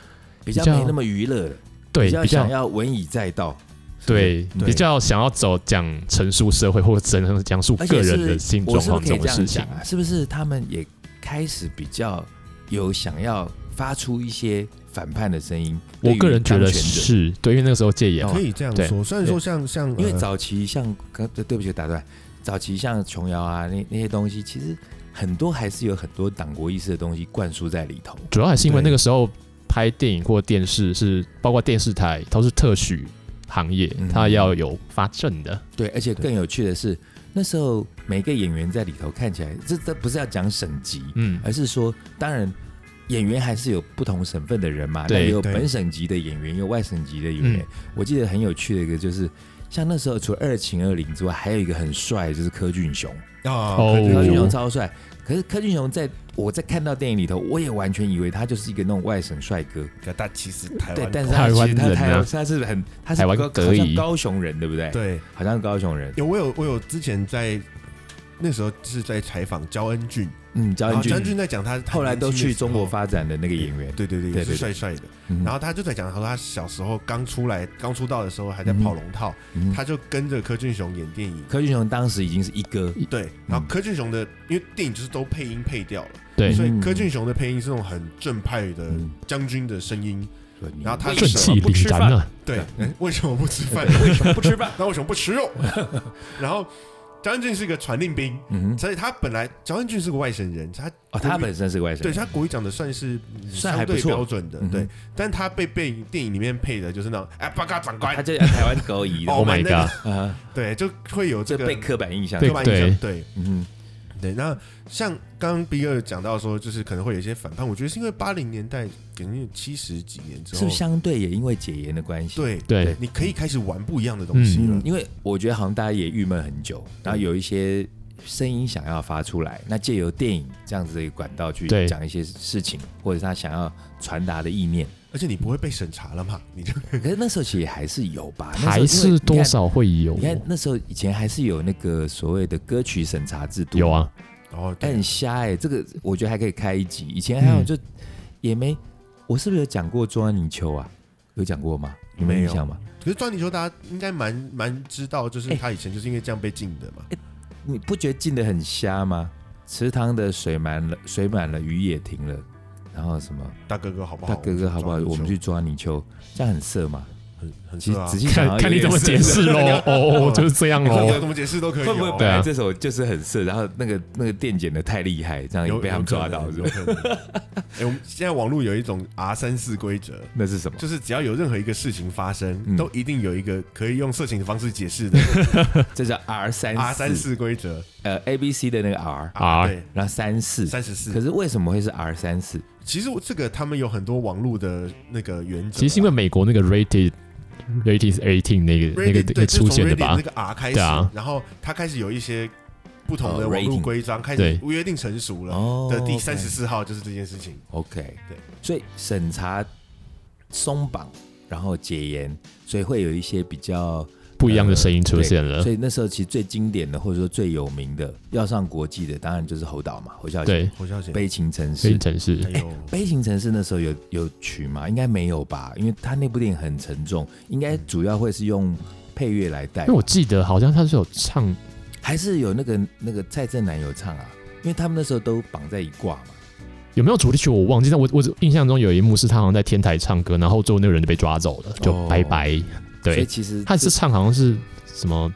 比较没那么娱乐了，对，比比较想要文以载道，对对比较想要走讲陈述社会或者讲讲述个人的性我状况这这种事情。啊？是不是他们也开始比较有想要发出一些反叛的声音？我个人觉得是对，因为那个时候戒严嘛。可，以这样说。虽然说像像呃因为早期像刚对对不起打断，早期像琼瑶啊那那些东西，其实很多还是有很多党国意识的东西灌输在里头。主要还是因为那个时候拍电影或电视是包括电视台都是特许行业嗯，它要有发证的，对，而且更有趣的是，那时候每个演员在里头看起来，这这不是要讲省级，嗯，而是说，当然演员还是有不同省份的人嘛，对有本省级的演员，也有外省级的演员。嗯我记得很有趣的一个就是，像那时候除了二秦二零之外，还有一个很帅，就是柯俊雄。啊，哦柯俊雄超帅，可是柯俊雄在我在看到电影里头，我也完全以为他就是一个那种外省帅哥。可他其实台对，湾但是他其实他台湾他是很他是台湾高雄人，对不对？，对，好像是高雄人。有我有我有之前在那时候是在采访焦恩俊，嗯，焦恩俊焦恩俊俊在讲他后来都去中国发，展的那个演员。对对对，也是对对对帅帅的。嗯然后他就在讲，他说他小时候刚出来、刚出道的时候还在跑龙套，嗯他就跟着柯俊雄演电影。柯俊雄当时已经是一哥，对，然后柯俊雄的，因为电影就是都配音配掉了，对，所以嗯柯俊雄的配音是那种很正派的嗯将军的声音。然后他为顺气凛吃饭？对，嗯为什么不吃饭？为什么不吃饭？[laughs] [laughs] 那为什么不吃肉？[laughs] 然后焦恩俊是一个传令兵，嗯，所以他本来焦恩俊是个外省人，他哦，他本身是个外省人。对人，他国语讲的算是嗯。相对算还不错。标准的，对，但他被被电影里面配的就是那种哎，巴嘎长官。他，就台湾狗姨的。[laughs] 哦 Oh my god！啊，[laughs] 对，就会有这个刻板印象。对刻板印象，对。嗯对。那像刚刚 B 二讲到说，就是可能会有一些反叛，我觉得是因为八零年代，可能七十几年之后，是不是，相对也因为解严的关系？对对你可以开始玩不一样的东西了嗯，。因为我觉得好像大家也郁闷很久，然后有一些声音想要发出来，那借由电影这样子的一个管道去讲一些事情，或者是他想要传达的意念。而且你不会被审查了嘛？你就 [laughs] 可是那时候其实还是有吧，还是多少会有你看那时候以前还是有那个所谓的歌曲审查制度，有，啊，哦，但、很瞎哎、这个我觉得还可以开一集。以前还有嗯就也没，我是不是有讲过中央泥鳅啊？有讲过吗？你没有印象吗？可是庄泥鳅大家应该蛮蛮知道，就是哎他以前就是因为这样被禁的嘛。你不觉得禁的很瞎吗？池塘的水满了，水满了，雨也停了，然后什么大哥哥好不好？大哥哥好不好？我们去抓泥鳅，这样很色吗？很很其实色啊。仔细看看你怎么解释喽。[laughs] 哦，就是这样。[laughs] 怎么解释都可以、哦。会不会本来这首就是很色，然后那个那个电剪的太厉害，这样也被他们抓到，是有？可能。[laughs] 哎、我们现在网络有一种 R 三四规则，那是什么？就是只要有任何一个事情发生，嗯都一定有一个可以用色情的方式解释的这叫 R 三 R 三四规则。呃 A B C 的那个 R，R 对，然后三四。三十四可。是为什么会是 R 三四？其实我这个他们有很多网络的那个原则啊。其实因为美国那个 rated rated eighteen 那个那个那出现的吧那？个 R 开始，啊然后它开始有一些不同的哦网络规章，开对始约定成熟了。哦的第三十四号就是这件事情。OK，对，所以审查松绑，然后解严，所以会有一些比较不一样的声音出现了所。以那时候其实最经典的，或者说最有名的，要上国际的，当然就是侯导嘛，侯孝贤对，《侯孝贤，悲情城非市》。城市还有悲情城市那时候有有曲吗？应该没有吧，因为他那部电影很沉重，应该主要会是用配乐来带因为，我记得好像他是有唱，还是有那个那个蔡振南有唱啊？因为他们那时候都绑在一挂嘛。有没有主题曲我忘记，但我我印象中有一幕是他好像在天台唱歌，然后最后那个人就被抓走了，就哦拜拜。对，所以其实他是唱好像是什么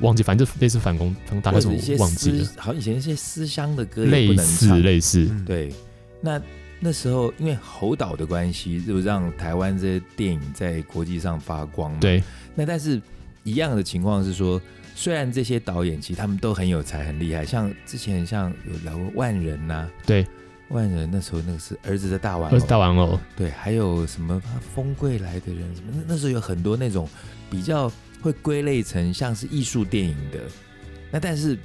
忘记，反正就类似反攻，反攻大概是忘记了，，好像以前一些思乡的歌也不类能似唱。类似，嗯。对，那那时候因为侯导的关系，就让台湾这些电影在国际上发光嘛。，对。那但是一样的情况是说，虽然这些导演其实他们都很有才、很厉害，像之前像有聊过万人呐、对，万人那时候那个是儿子的大玩偶。大玩偶，对，还有什么风贵来的人什么，那那时候有很多那种比较会归类成像是艺术电影的，那但是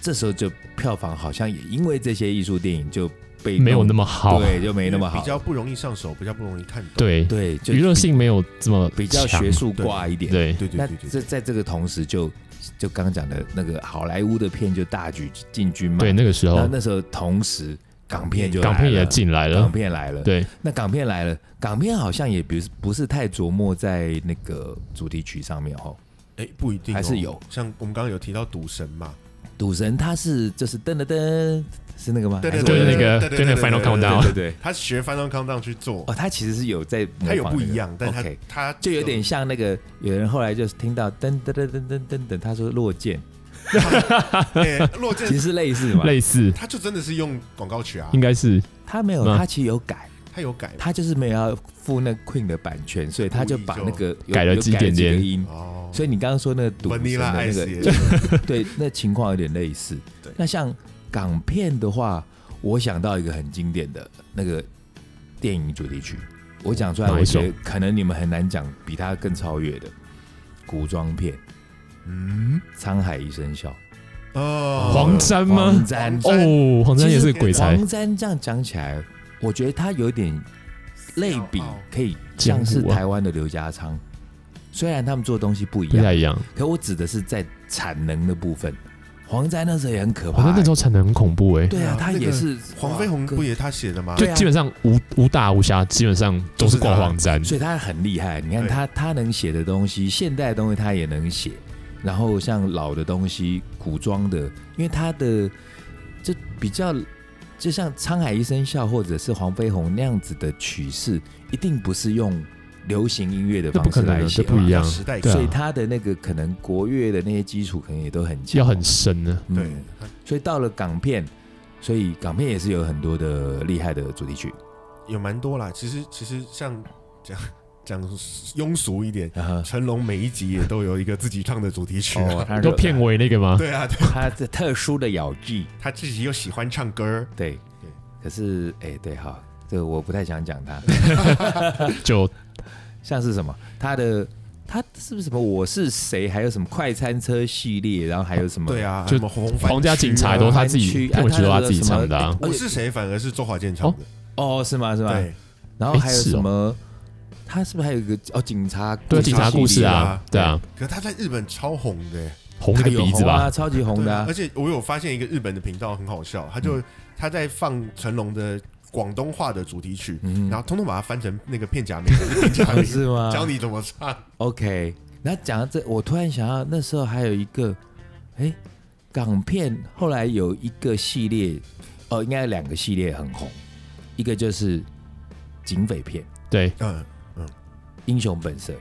这时候就票房好像也因为这些艺术电影就被没有那么好，对，就没那么好。比。较不容易上手，比较不容易看懂。对，对，就娱乐性没有这么比较学术挂一点。对，对对这在这个同时就，就刚刚讲的那个好莱坞的片就大举进军嘛。对，那个时候。那那时候同时港片就港片也进来了港了，片来了。对，那港片来了，港片好像也不是不是太琢磨在那个主题曲上面哦。哎，不一定哦，还是有像我们刚刚有提到赌神嘛，赌神他是就是噔噔噔，是那个吗？对还是我对那个对对对那个对 Final 对 Countdown，对对对。他学 Final Countdown 去做，哦，他其实是有在那个，他有不一样，但他 OK 他就有点像那个有人后来就是听到噔噔噔噔噔噔噔，他说落剑，哎落剑其，实类似嘛。类似。他就真的是用广告曲啊。应，该是。他没有，嗯。他其实有改，他有改。他就是没有要付那 Queen 的版权，所以他就把那个有改了几点点。音。哦，所以你刚刚说那个赌神的那 Ice 个，也就是。[laughs] 对，那情况有点类似。对。那像港片的话，我想到一个很经典的那个电影主题曲，我讲出来，哪一我觉得可能你们很难讲比它更超越的古装片嗯《沧海一声笑》。哦，黄沾吗黄？沾哦，黄沾也是鬼才，黄沾这样讲起来，我觉得他有点类比，可以像是台湾的刘家昌。虽然他们做的东西不一样，不太一样。可我指的是在产能的部分。黄沾那时候也很可怕、黄沾那时候产能很恐怖哎，对啊，他也是黄飞鸿哇不也他写的吗？对基本上无无大无瑕，基本上都是挂黄沾。所以他很厉害。你看他他能写的东西，现代的东西他也能写，然后像老的东西、古装的，因为他的就比较，就像《沧海一声笑》或者是黄飞鸿那样子的曲式，一定不是用流行音乐的方式来写，不一样，时代所以他的那个可能国乐的那些基础可能也都很强，要很深呢。嗯对，所以到了港片，所以港片也是有很多的厉害的主题曲。有蛮多啦。其实其实像讲讲庸俗一点，成龙每一集也都有一个自己唱的主题曲啊。，哦他都片尾那个吗？对啊，对，他这特殊的咬技，他自己又喜欢唱歌，对对。可是，哎、对，哈，这个我不太想讲他，[laughs] 就像是什么，他的他是不是什么我是谁，还有什么快餐车系列，然后还有什么？对啊，就什么皇家警察啊都他自己区片尾曲都他自己唱的。我是谁反而是周华健唱的，哦，是吗？是吗？对，然后还有什么？他是不是还有一个哦，警察对故事警察故事啊，对。啊，可是他在日本超红的。欸，红那个他有鼻子红啊，吧，超级红的而。且我有发现一个日本的频道很好笑，他就他在放成龙的广东话的主题曲，嗯。然后通通把它翻成那个片假名，片假哦名是吗？教你怎么唱。OK，然后讲到这，我突然想到那时候还有一个，哎，港片后来有一个系列，哦，应该有两个系列很红，一个就是警匪片《对。嗯，英雄本色》，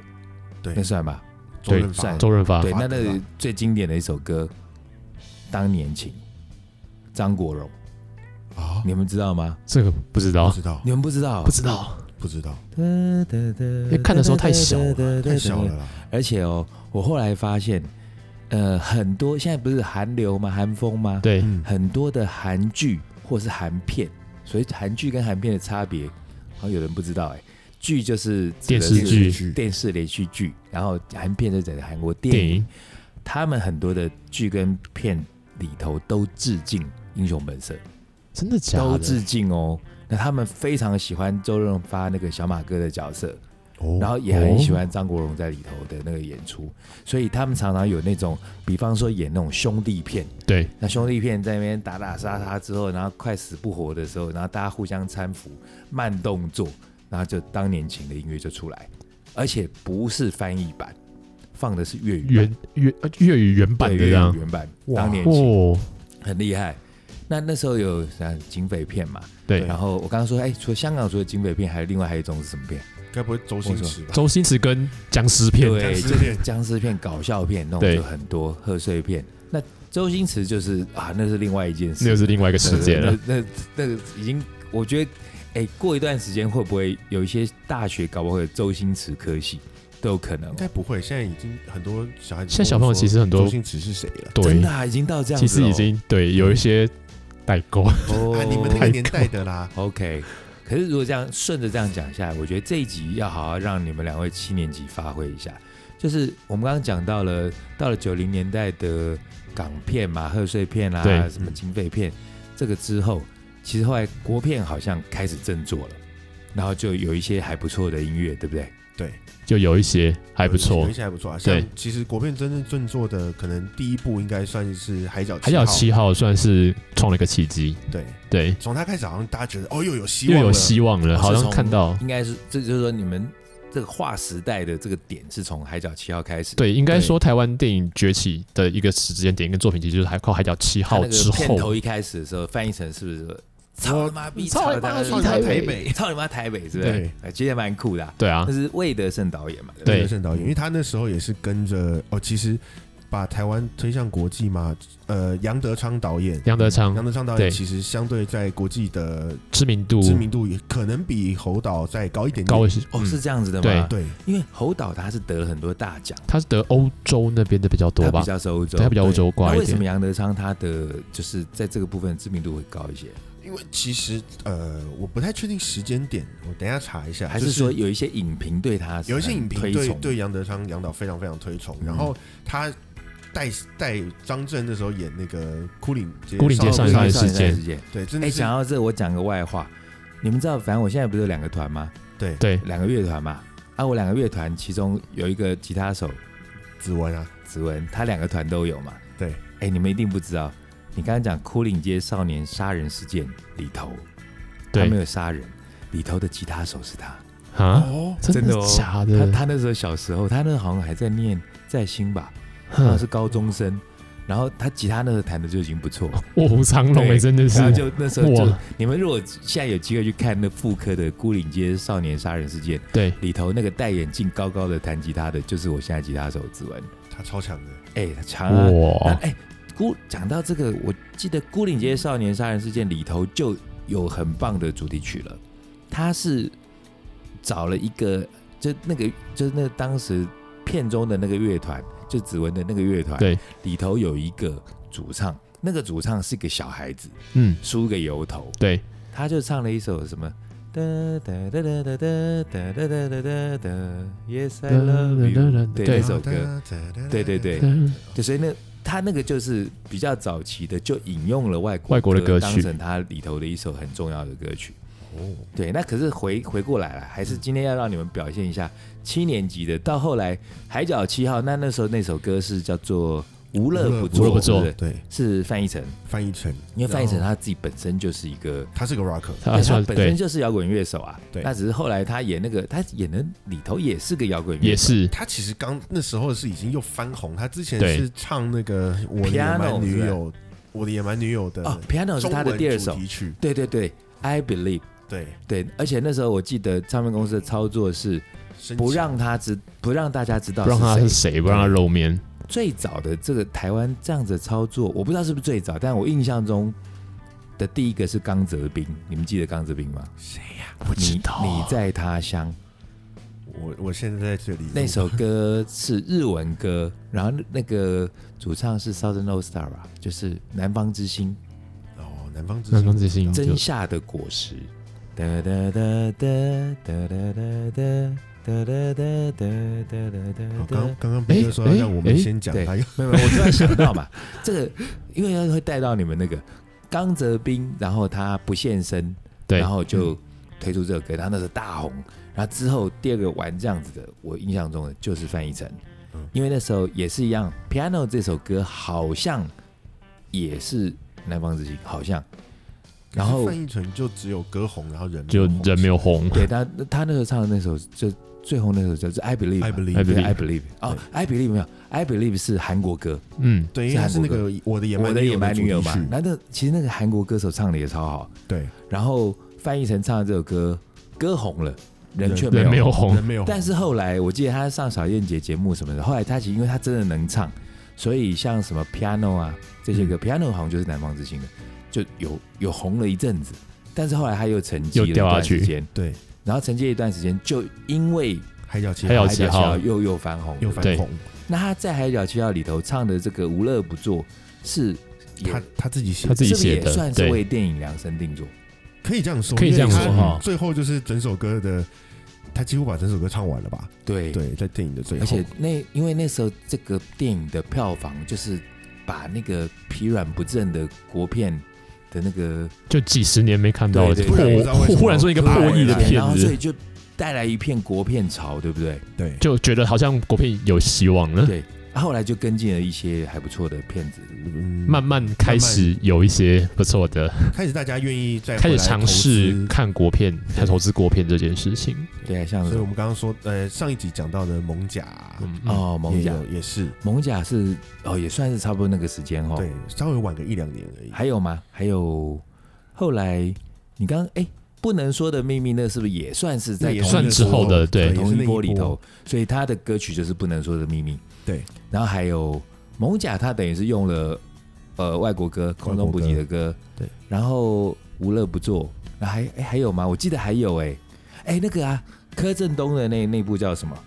对那，算吧。周润发算周润发对，那那最经典的一首歌《当年情》，张国荣，啊，你们知道吗？这个不知道，不知道你，们不知道？不知道，不知道，因为看的时候太小了太小了。啦。而且哦，我后来发现，呃，很多现在不是韩流吗？韩风吗？，对，嗯，很多的韩剧或是韩片，所以韩剧跟韩片的差别，好像有人不知道哎。剧就是电视剧。剧电视连续剧，然后韩片是指的韩国电影。电影。他们很多的剧跟片里头都致敬《英雄本色》，真的假的？都致敬哦。那他们非常喜欢周润发那个小马哥的角色，哦然后也很喜欢张国荣在里头的那个演出，所以他们常常有那种，比方说演那种兄弟片，对，那兄弟片在那边打打杀杀之后，然后快死不活的时候，然后大家互相搀扶，慢动作，然后就当年情的音乐就出来，而且不是翻译版，放的是粤语原原粤呃粤语原版对粤的这样语，原版，哇当年情哦，很厉害。那那时候有像警匪片嘛，对，然后我刚刚说，哎，除了香港除了警匪片，还有另外还有一种是什么片？该不会周星驰吧？周星驰跟僵尸片，对，就僵尸片僵尸片、搞笑片那种对就很多，贺岁片。那周星驰就是啊，那是另外一件事，那又是另外一个世界了。那那那个已经，我觉得，哎，过一段时间会不会有一些大学搞不好会有周星驰科系，都有可能哦应。该不会，现在已经很多小孩子。现在小朋友其实很多周星驰是谁了？对真的、，啊、已经到这样其实已经对有一些代沟。哦啊，你们那个年代的啦，[laughs] OK。可是如果这样顺着这样讲下来，我觉得这一集要好好让你们两位七年级发挥一下。就是我们刚刚讲到了，到了九零年代的港片嘛、贺岁片啦、对什么警匪片，这个之后，其实后来国片好像开始振作了，然后就有一些还不错的音乐，对不对？对，就有一些还不错有一，些还不错啊。对像其实国片真正振作的，可能第一部应该算是《海角海角七号算是创了一个奇迹，对，对，从他开始好像大家觉得哦又有希望了，又有希望了，好像看到。应该是这就是说你们这个划时代的这个点是从《海角七号》开始，对，应该说台湾电影崛起的一个时间点跟作品，其实就是海靠《海角七号之后片头，一开始的时候翻译成是不是？操你妈逼！操你妈他逼台北北操你妈台北，是不是对？哎其实也蛮酷的啊。对啊那，是魏德胜导演嘛？魏德胜导演，因为他那时候也是跟着哦，其实把台湾推向国际嘛。呃，杨德昌导演，杨德昌杨德昌导演其实相对在国际的知名度知名度也可能比侯导再高一点点。高一些，哦，嗯是这样子的对吗？对，因为侯导他是得了很多大奖，他是得欧洲那边的比较多吧他比？较是欧洲，他，比较欧洲那挂一为什么点。杨德昌他的就是在这个部分知名度会高一些？因为其实呃，我不太确定时间点，我等一下查一下。还是说有一些影评对他有一些影评对对杨德昌杨导非常非常推崇，嗯然后他带带张震那时候演那个孤岭街孤岭街少少年事件事件。对，真哎，的是讲到这，我讲个外话，你们知道，反正我现在不是有两个团吗？对对，两个乐团嘛。啊，我两个乐团，其中有一个吉他手子文啊，子文，他两个团都有嘛。对，哎，你们一定不知道，你刚刚讲枯岭街少年杀人事件里头，他对没有杀人，里头的吉他手是他。啊，哦，真的真的哦他假的？他那时候小时候，他那好像还在念在新吧，他是高中生。然后他吉他那时候弹的就已经不错，卧虎藏龙哎，真的是然后就那时候就你们如果现在有机会去看那复刻的《孤岭街少年杀人事件》对，里头那个戴眼镜高高的弹吉他的，就是我现在吉他手子文。他超强的，哎，他强啊！哎，孤讲到这个，我记得《孤岭街少年杀人事件》里头就有很棒的主题曲了。他是找了一个，就那个就是那个当时片中的那个乐团，就子文的那个乐团，对，里头有一个主唱，那个主唱是个小孩子，嗯，梳个油头，对，他就唱了一首什么。哒哒哒哒哒哒哒哒哒哒哒哒，Yes I love you，对对那首歌，对对对。嗯对，所以那他那个就是比较早期的，就引用了外国外国的歌曲当成他里头的一首很重要的歌曲。哦，对，那可是回回过来了，还是今天要让你们表现一下七年级的。到后来《海角七号》，那那时候那首歌是叫做《无乐不无作乐》，不作是是对，是范逸臣，范逸臣，因为范逸臣他自己本身就是一个。他是个 rocker，他本身，就是摇滚乐手啊，对。那只是后来他演那个，他演的里头也是个摇滚乐手，也是。他其实刚那时候是已经又翻红，他之前是唱那个《我的野 Piano，蛮女友》，我的野蛮女友的哦，Piano 是他的第二首。主，题曲，对对对，I Believe。对，对，而且那时候我记得唱片公司的操作是，不让他知，不让大家知道不让他是是谁，不让他露面。最早的这个台湾这样子的操作，我不知道是不是最早，但我印象中的第一个是刚泽斌，你们记得刚泽斌吗？谁呀？不知道你你在他乡我我现在在这里那首歌是日文歌，然后那个主唱是 Southern All Star 吧，就是南方之星，哦，南方之南方之星真夏的果实。哒哒哒哒哒哒哒哒。哒哒哒哒哒哒好哒。刚刚刚斌哥说让我们先讲他，没有，没有我突然想到嘛，[laughs] 这个因为会带到你们那个刚泽斌，然后他不现身，对。然后就推出这首歌，他那时候大红，然后之后第二个玩这样子的，我印象中的就是范逸臣。嗯，因为那时候也是一样，Piano 这首歌好像也是南方之星，好像，然后范逸臣就只有歌红，然后人就人没有红，对他他那时候唱的那首就最红那首叫做 I Believe 嘛。I Believe I believe 哦，I believe 没有，I believe 是韩国歌，嗯，对，因为他是那个我的野蛮我的野蛮女友嘛？主题曲。那那其实那个韩国歌手唱的也超好，对，然后翻译成唱的这首歌，歌红了，人却人没有红。没有红。人，没有红，但是后来我记得他上小燕姐节目什么的，后来他其实因为他真的能唱，所以像什么 Piano 啊这些歌、p i a n o 好像就是南方之星的，就有有红了一阵子。但是后来他又沉寂了一段时间，对然后沉寂了一段时间，就因为海角七海角海角七七号号又又翻红，又翻红，那他在海角七号里头唱的这个无乐不作是他他自己写他自己写的也算是对。为电影量身定做？可以这样说，可以这样说哈。最后就是整首歌的，他几乎把整首歌唱完了吧？对。对，在电影的最后，而且那因为那时候这个电影的票房就是把那个疲软不振的国片的那个就几十年没看到了，对对破忽然说一个破亿的片子然后所以，就带来一片国片潮，对不对？对，就觉得好像国片有希望了，对。后来就跟进了一些还不错的片子，嗯慢慢开始有一些不错的，开始大家愿意再开始回来投尝试资看国片，还投资国片这件事情。对，像所以我们刚刚说，呃，上一集讲到的蒙甲，嗯，嗯哦，蒙甲，也有也是，蒙甲是哦，也算是差不多那个时间哦。对，稍微晚个一两年而已。还有吗？还有后来你刚哎，不能说的秘密，那是不是也算是在那也同一算之后的对也是同一波里头？所以他的歌曲就是不能说的秘密。对，然后还有蒙甲，他等于是用了呃外国歌空中补给的歌，对，然后无乐不作，然后还哎还有吗？我记得还有哎。哎那个啊，柯震东的那那部叫什么？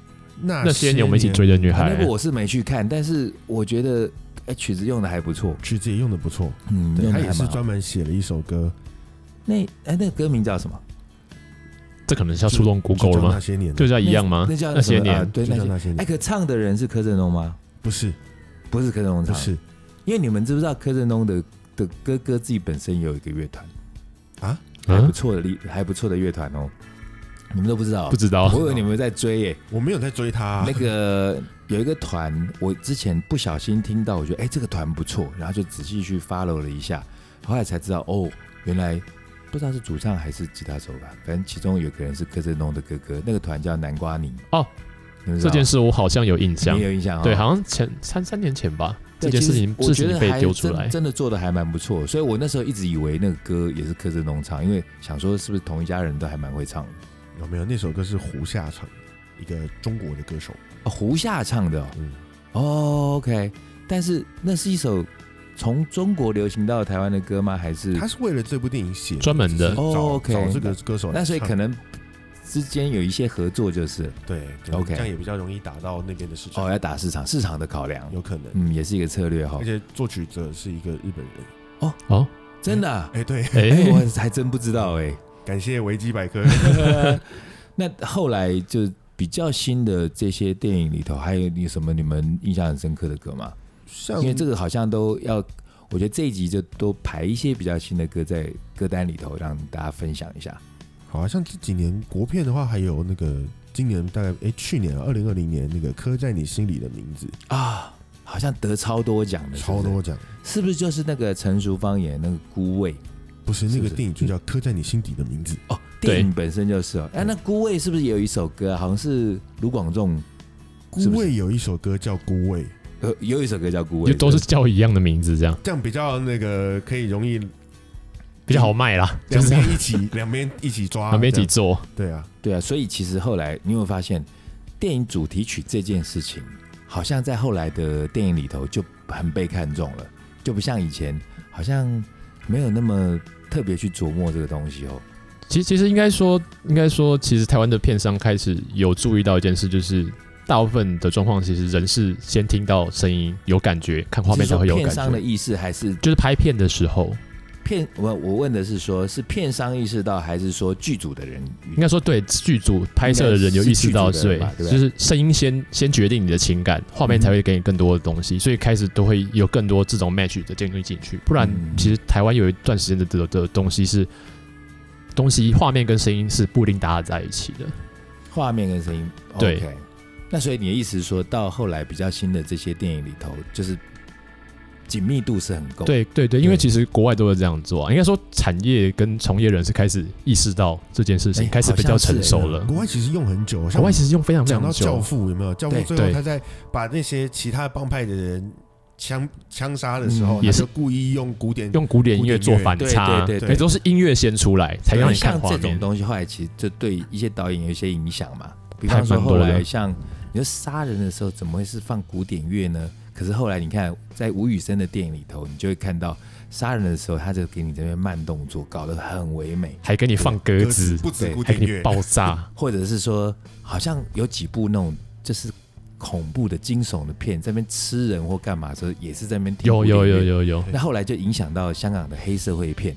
那那些年我们一起追的女孩。啊那，部我是没去看，但是我觉得哎曲子用的还不错，曲子也用的不错，嗯，对他也是。专门写了一首歌，那哎那个歌名叫什么？这可能是要触动 Google 了吗？就叫那些年，就叫一样吗？那叫那些年，对那些。那些年哎，，可唱的人是柯震东吗？不是不是柯震东唱，不是因为你们知不知道柯震东的的哥哥自己本身有一个乐团，啊，还不嗯，错的力，还不错的乐团哦。你们都不知道不？知道我以为你们在追耶。我没有在追他啊，那个有一个团，我之前不小心听到，我觉得哎、这个团不错，然后就仔细去 follow 了一下，后来才知道哦，原来不知道是主唱还是吉他手吧，反正其中有个人是柯震东的哥哥，那个团叫南瓜泥哦。你们这件事我好像有印象你，有印象、哦？对，好像前三三年前吧，这件事情我事情被觉得还丢出来，真真的做的还蛮不错，所以我那时候一直以为那个歌也是柯震东唱，因为想说是不是同一家人都还蛮会唱的。有没有？那首歌是胡夏唱的，一个中国的歌手，哦、胡夏唱的哦嗯，哦，OK，但是那是一首从中国流行到台湾的歌吗？还是他是为了这部电影写专门的，OK。找这个歌手那所以可能之间有一些合作，就是。对对 OK 这样也比较容易打到那边的市场，哦要打市场市场的考量，有可能。嗯，也是一个策略哈。而。且作曲者是一个日本人，哦？哦，真的啊，哎，对，哎，哎，我还真不知道哎。感谢维基百科。[laughs] 那后来就比较新的这些电影里头，还有你什么你们印象很深刻的歌吗？像因为这个好像都要，我觉得这一集就都排一些比较新的歌在歌单里头，让大家分享一下。好像这几年国片的话，还有那个今年大概哎去年二零二零年那个刻在你心里的名字，啊，好像得超多奖的，超多奖，是不是，就是那个陈淑芳演那个孤味不是那个电影就叫刻在你心底的名字，哦？对电影本身就是哦。哎、那孤味是不是也有一首歌啊？好像是卢广仲，孤味有一首歌叫孤味，呃，有一首歌叫孤味，就都是叫一样的名字，这样这样比较那个可以容易比较好卖啦，就是两边一起 [laughs] 两边一起抓，两边一起这样做。对啊，对啊，所以其实后来你有没有发现，电影主题曲这件事情，好像在后来的电影里头就很被看重了，就不像以前，好像没有那么特别去琢磨这个东西哦。其实其实应该说，应该说，其实台湾的片商开始有注意到一件事，就是大部分的状况，其实人是先听到声音有感觉，看画面才会有感片商的。意识还是就是拍片的时候，片？我我问的是说，是片商意识到，还是说剧组的人应该说对剧组拍摄的人有意识到，对就是声音先先决定你的情感，画面才会给你更多的东西，所以开始都会有更多这种 match 的建立进去。不然嗯，其实台湾有一段时间的的的东西是东西画面跟声音是不一定搭在一起的。画面跟声音？对那所以你的意思是说到后来比较新的这些电影里头，就是紧密度是很够。，对对对，因为其实国外都是这样做啊。应该说，产业跟从业人士开始意识到这件事情，哎开始比较成熟了。国外其实用很久，像国外其实用非常非讲到教久，父有没有？教父对对最后他在把那些其他帮派的人枪枪杀的时候，嗯也是就故意用古典用古典音乐做反差，对对对也都是音乐先出来，才让你看像画面。这种东西，后来其实就对一些导演有一些影响嘛。比还方说后蛮多的来像你说杀人的时候，怎么会是放古典乐呢？可是后来你看，在吴宇森的电影里头，你就会看到杀人的时候，他就给你这边慢动作，搞得很唯美，还给你放鸽子，不止对还给你古典乐，爆炸，[laughs] 或者是说，好像有几部那种就是恐怖的惊悚的片，在那边吃人或干嘛的时候，也是在那边有有有有有，那后来就影响到香港的黑社会片，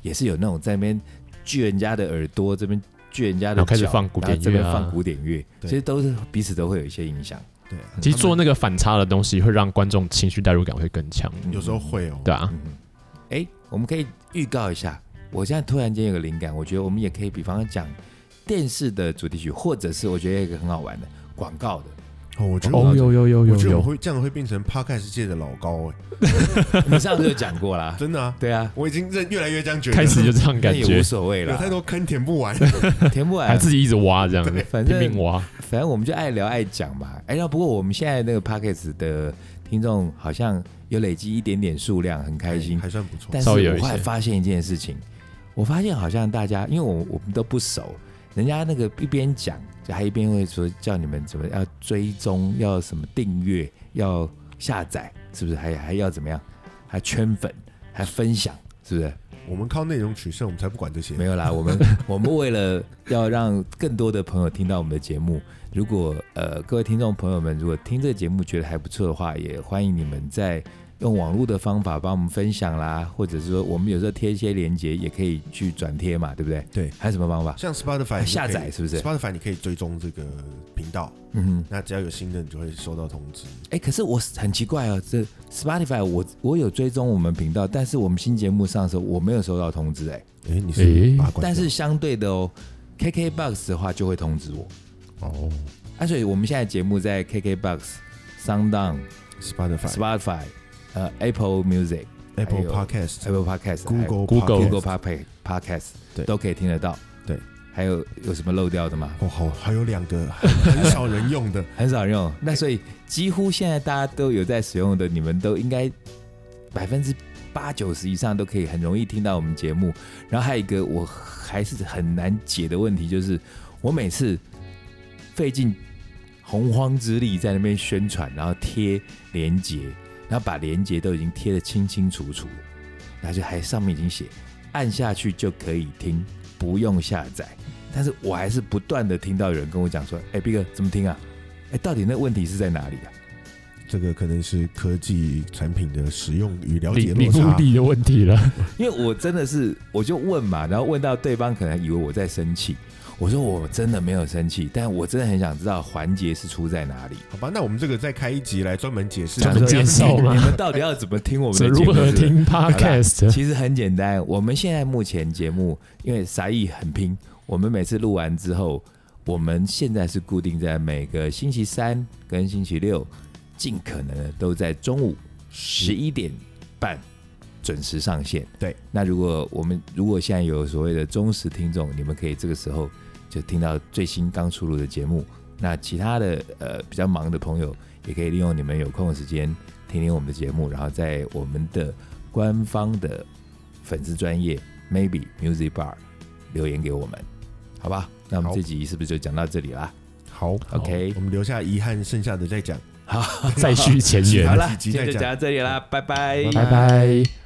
也是有那种在那边锯人家的耳朵，这边锯人家的然后开始放古典乐、啊这边放古典乐，其实都是彼此都会有一些影响。对啊，其实做那个反差的东西，会让观众情绪代入感会更强。有时候会哦，对啊，嗯，哎，我们可以预告一下，我现在突然间有个灵感，我觉得我们也可以，比方讲电视的主题曲，或者是我觉得一个很好玩的广告的，哦，我觉得哦，有有有有我觉得我有，会这样会变成 podcast 界的老高哎，[laughs] 你上次就讲过啦，真的啊，对啊，我已经认越来越这样觉得，开始就这样那感觉。也无，所谓了有太，多坑填不完，填不完。还，自己一直挖这样子，反正拼命挖。反正我们就爱聊爱讲嘛。哎，那不过我们现在那个 p o c k e t 的听众好像有累积一点点数量，很开心。还算不错。但。是我后来发现一件事情，我发现好像大家因为我我们都不熟，人家那个一边讲，就还一边会说叫你们怎么要追踪，要什么订阅，要下载，是不是？还还要怎么样？还圈粉，还分享，是不是？我们靠内容取胜，我们才不管这些。没有啦，我们我们为了要让更多的朋友听到我们的节目，如果呃各位听众朋友们如果听这个节目觉得还不错的话，也欢迎你们在用网络的方法帮我们分享啦，或者是说我们有时候贴一些链接，也可以去转贴嘛，对不对？对，还有什么方法？像 Spotify 下载是不是？Spotify 你可以追踪这个频道，嗯哼，那只要有新的，你就会收到通知。哎，可是我很奇怪哦，这 Spotify 我我有追踪我们频道，但是我们新节目上的时候我没有收到通知，哎，哎，你是诶把关但是相对的哦，KKBox 的话就会通知我。哦啊，所以我们现在节目在 KKBox、SoundOn、，Spotify、Spotify、呃 Apple Music、Apple Podcast、Apple Podcast、Google Google Google Podcast 对都可以听得到。对，还有有什么漏掉的吗？哦，好，还有两个很 [laughs] 很少人用的，[laughs] 很少人用。那所以几乎现在大家都有在使用的，你们都应该百分之八九十以上都可以很容易听到我们节目。然后还有一个我还是很难解的问题，就是我每次费尽洪荒之力在那边宣传，然后贴连接，然后把连接都已经贴得清清楚楚，然后就还上面已经写按下去就可以听，不用下载。但是我还是不断的听到有人跟我讲说：“哎、b i g 哥怎么听啊？哎、到底那问题是在哪里啊？”这个可能是科技产品的使用与了解落差。的问题了。因为我真的是，我就问嘛，然后问到对方可能以为我在生气，我说我真的没有生气，但我真的很想知道环节是出在哪里。好吧，那我们这个再开一集来专门解释专门怎么样介绍吗你们到底要怎么听我们的节目？如何听 podcast？其实很简单，我们现在目前节目因为沙溢很拼，我们每次录完之后，我们现在是固定在每个星期三跟星期六，尽可能的都在中午十一点半准时上线。对，那如果我们如果现在有所谓的忠实听众，你们可以这个时候就听到最新刚出炉的节目。那其他的呃比较忙的朋友，也可以利用你们有空的时间听听我们的节目，然后在我们的官方的粉丝专业 Maybe Music Bar 留言给我们。好吧？那我们好这集是不是就讲到这里啦？好 OK 我们留下遗憾，剩下的再讲。好，[laughs] 再续前缘好，了，今天就讲到这里啦，拜拜拜拜。